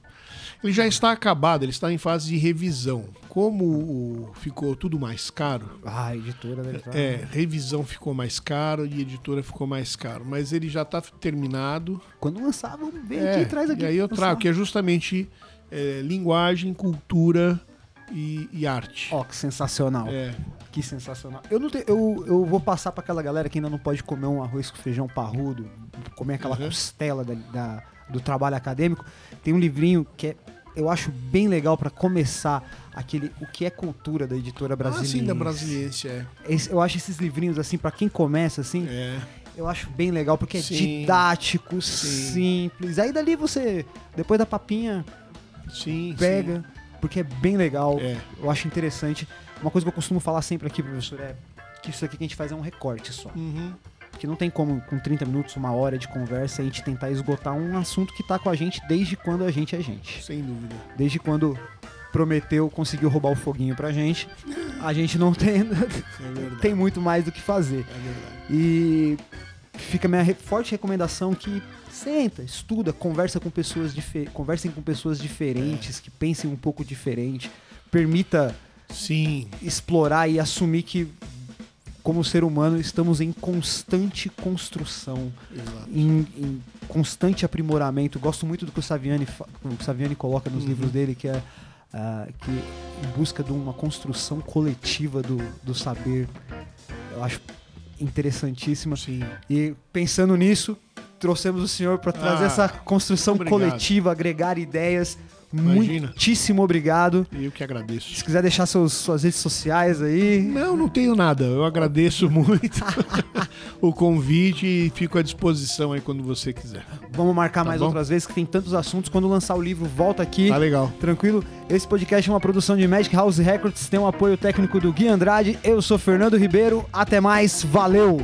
Ele já está acabado, ele está em fase de revisão. Como ficou tudo mais caro, Ah, a editora deve estar. é, revisão ficou mais caro e editora ficou mais caro. Mas ele já está terminado. Quando lançar, vamos ver É, aqui e traz aqui. E aí eu lançar. trago, que é justamente é, linguagem, cultura e, e arte. Ó, que sensacional. É, Que sensacional. Eu, não te- eu, eu vou passar pra aquela galera que ainda não pode comer um arroz com feijão parrudo, comer aquela Uhum. costela da, da- do trabalho acadêmico. Tem um livrinho que é, eu acho bem legal pra começar aquele o que é cultura da editora ah, brasileira. sim, da Brasiliense, é. eu acho esses livrinhos assim pra quem começa assim, é. eu acho bem legal porque é Sim. didático, Sim. simples. Aí dali você depois da papinha Sim, pega, porque é bem legal. É. Eu acho interessante. Uma coisa que eu costumo falar sempre aqui, professor, é que isso aqui que a gente faz é um recorte só. Uhum. Porque não tem como, com 30 minutos, uma hora de conversa, a gente tentar esgotar um assunto que tá com a gente desde quando a gente é gente. Sem dúvida. Desde quando Prometeu conseguiu roubar o foguinho pra gente. A gente não tem, É tem muito mais do que fazer. É verdade. E fica a minha forte recomendação que senta, estuda, conversa com pessoas conversem com pessoas diferentes, que pensem um pouco diferente. Permita Sim, explorar e assumir que, como ser humano, estamos em constante construção, em, em constante aprimoramento. Gosto muito do que o Saviani, o Saviani coloca nos Uhum. livros dele, que é ah, que em busca de uma construção coletiva do, do saber. Eu acho interessantíssima. Sim. E pensando nisso, trouxemos o senhor para trazer Ah, essa construção coletiva, agregar ideias. Imagina. muitíssimo obrigado. Eu que agradeço. Se quiser deixar seus, suas redes sociais aí. Não, não tenho nada. Eu agradeço muito o convite e fico à disposição aí quando você quiser. Vamos marcar mais bom. outras vezes, que tem tantos assuntos. Quando lançar o livro, volta aqui. Tá legal. Tranquilo? Esse podcast é uma produção de Magic House Records, tem um apoio técnico do Gui Andrade. Eu sou Fernando Ribeiro. Até mais, valeu!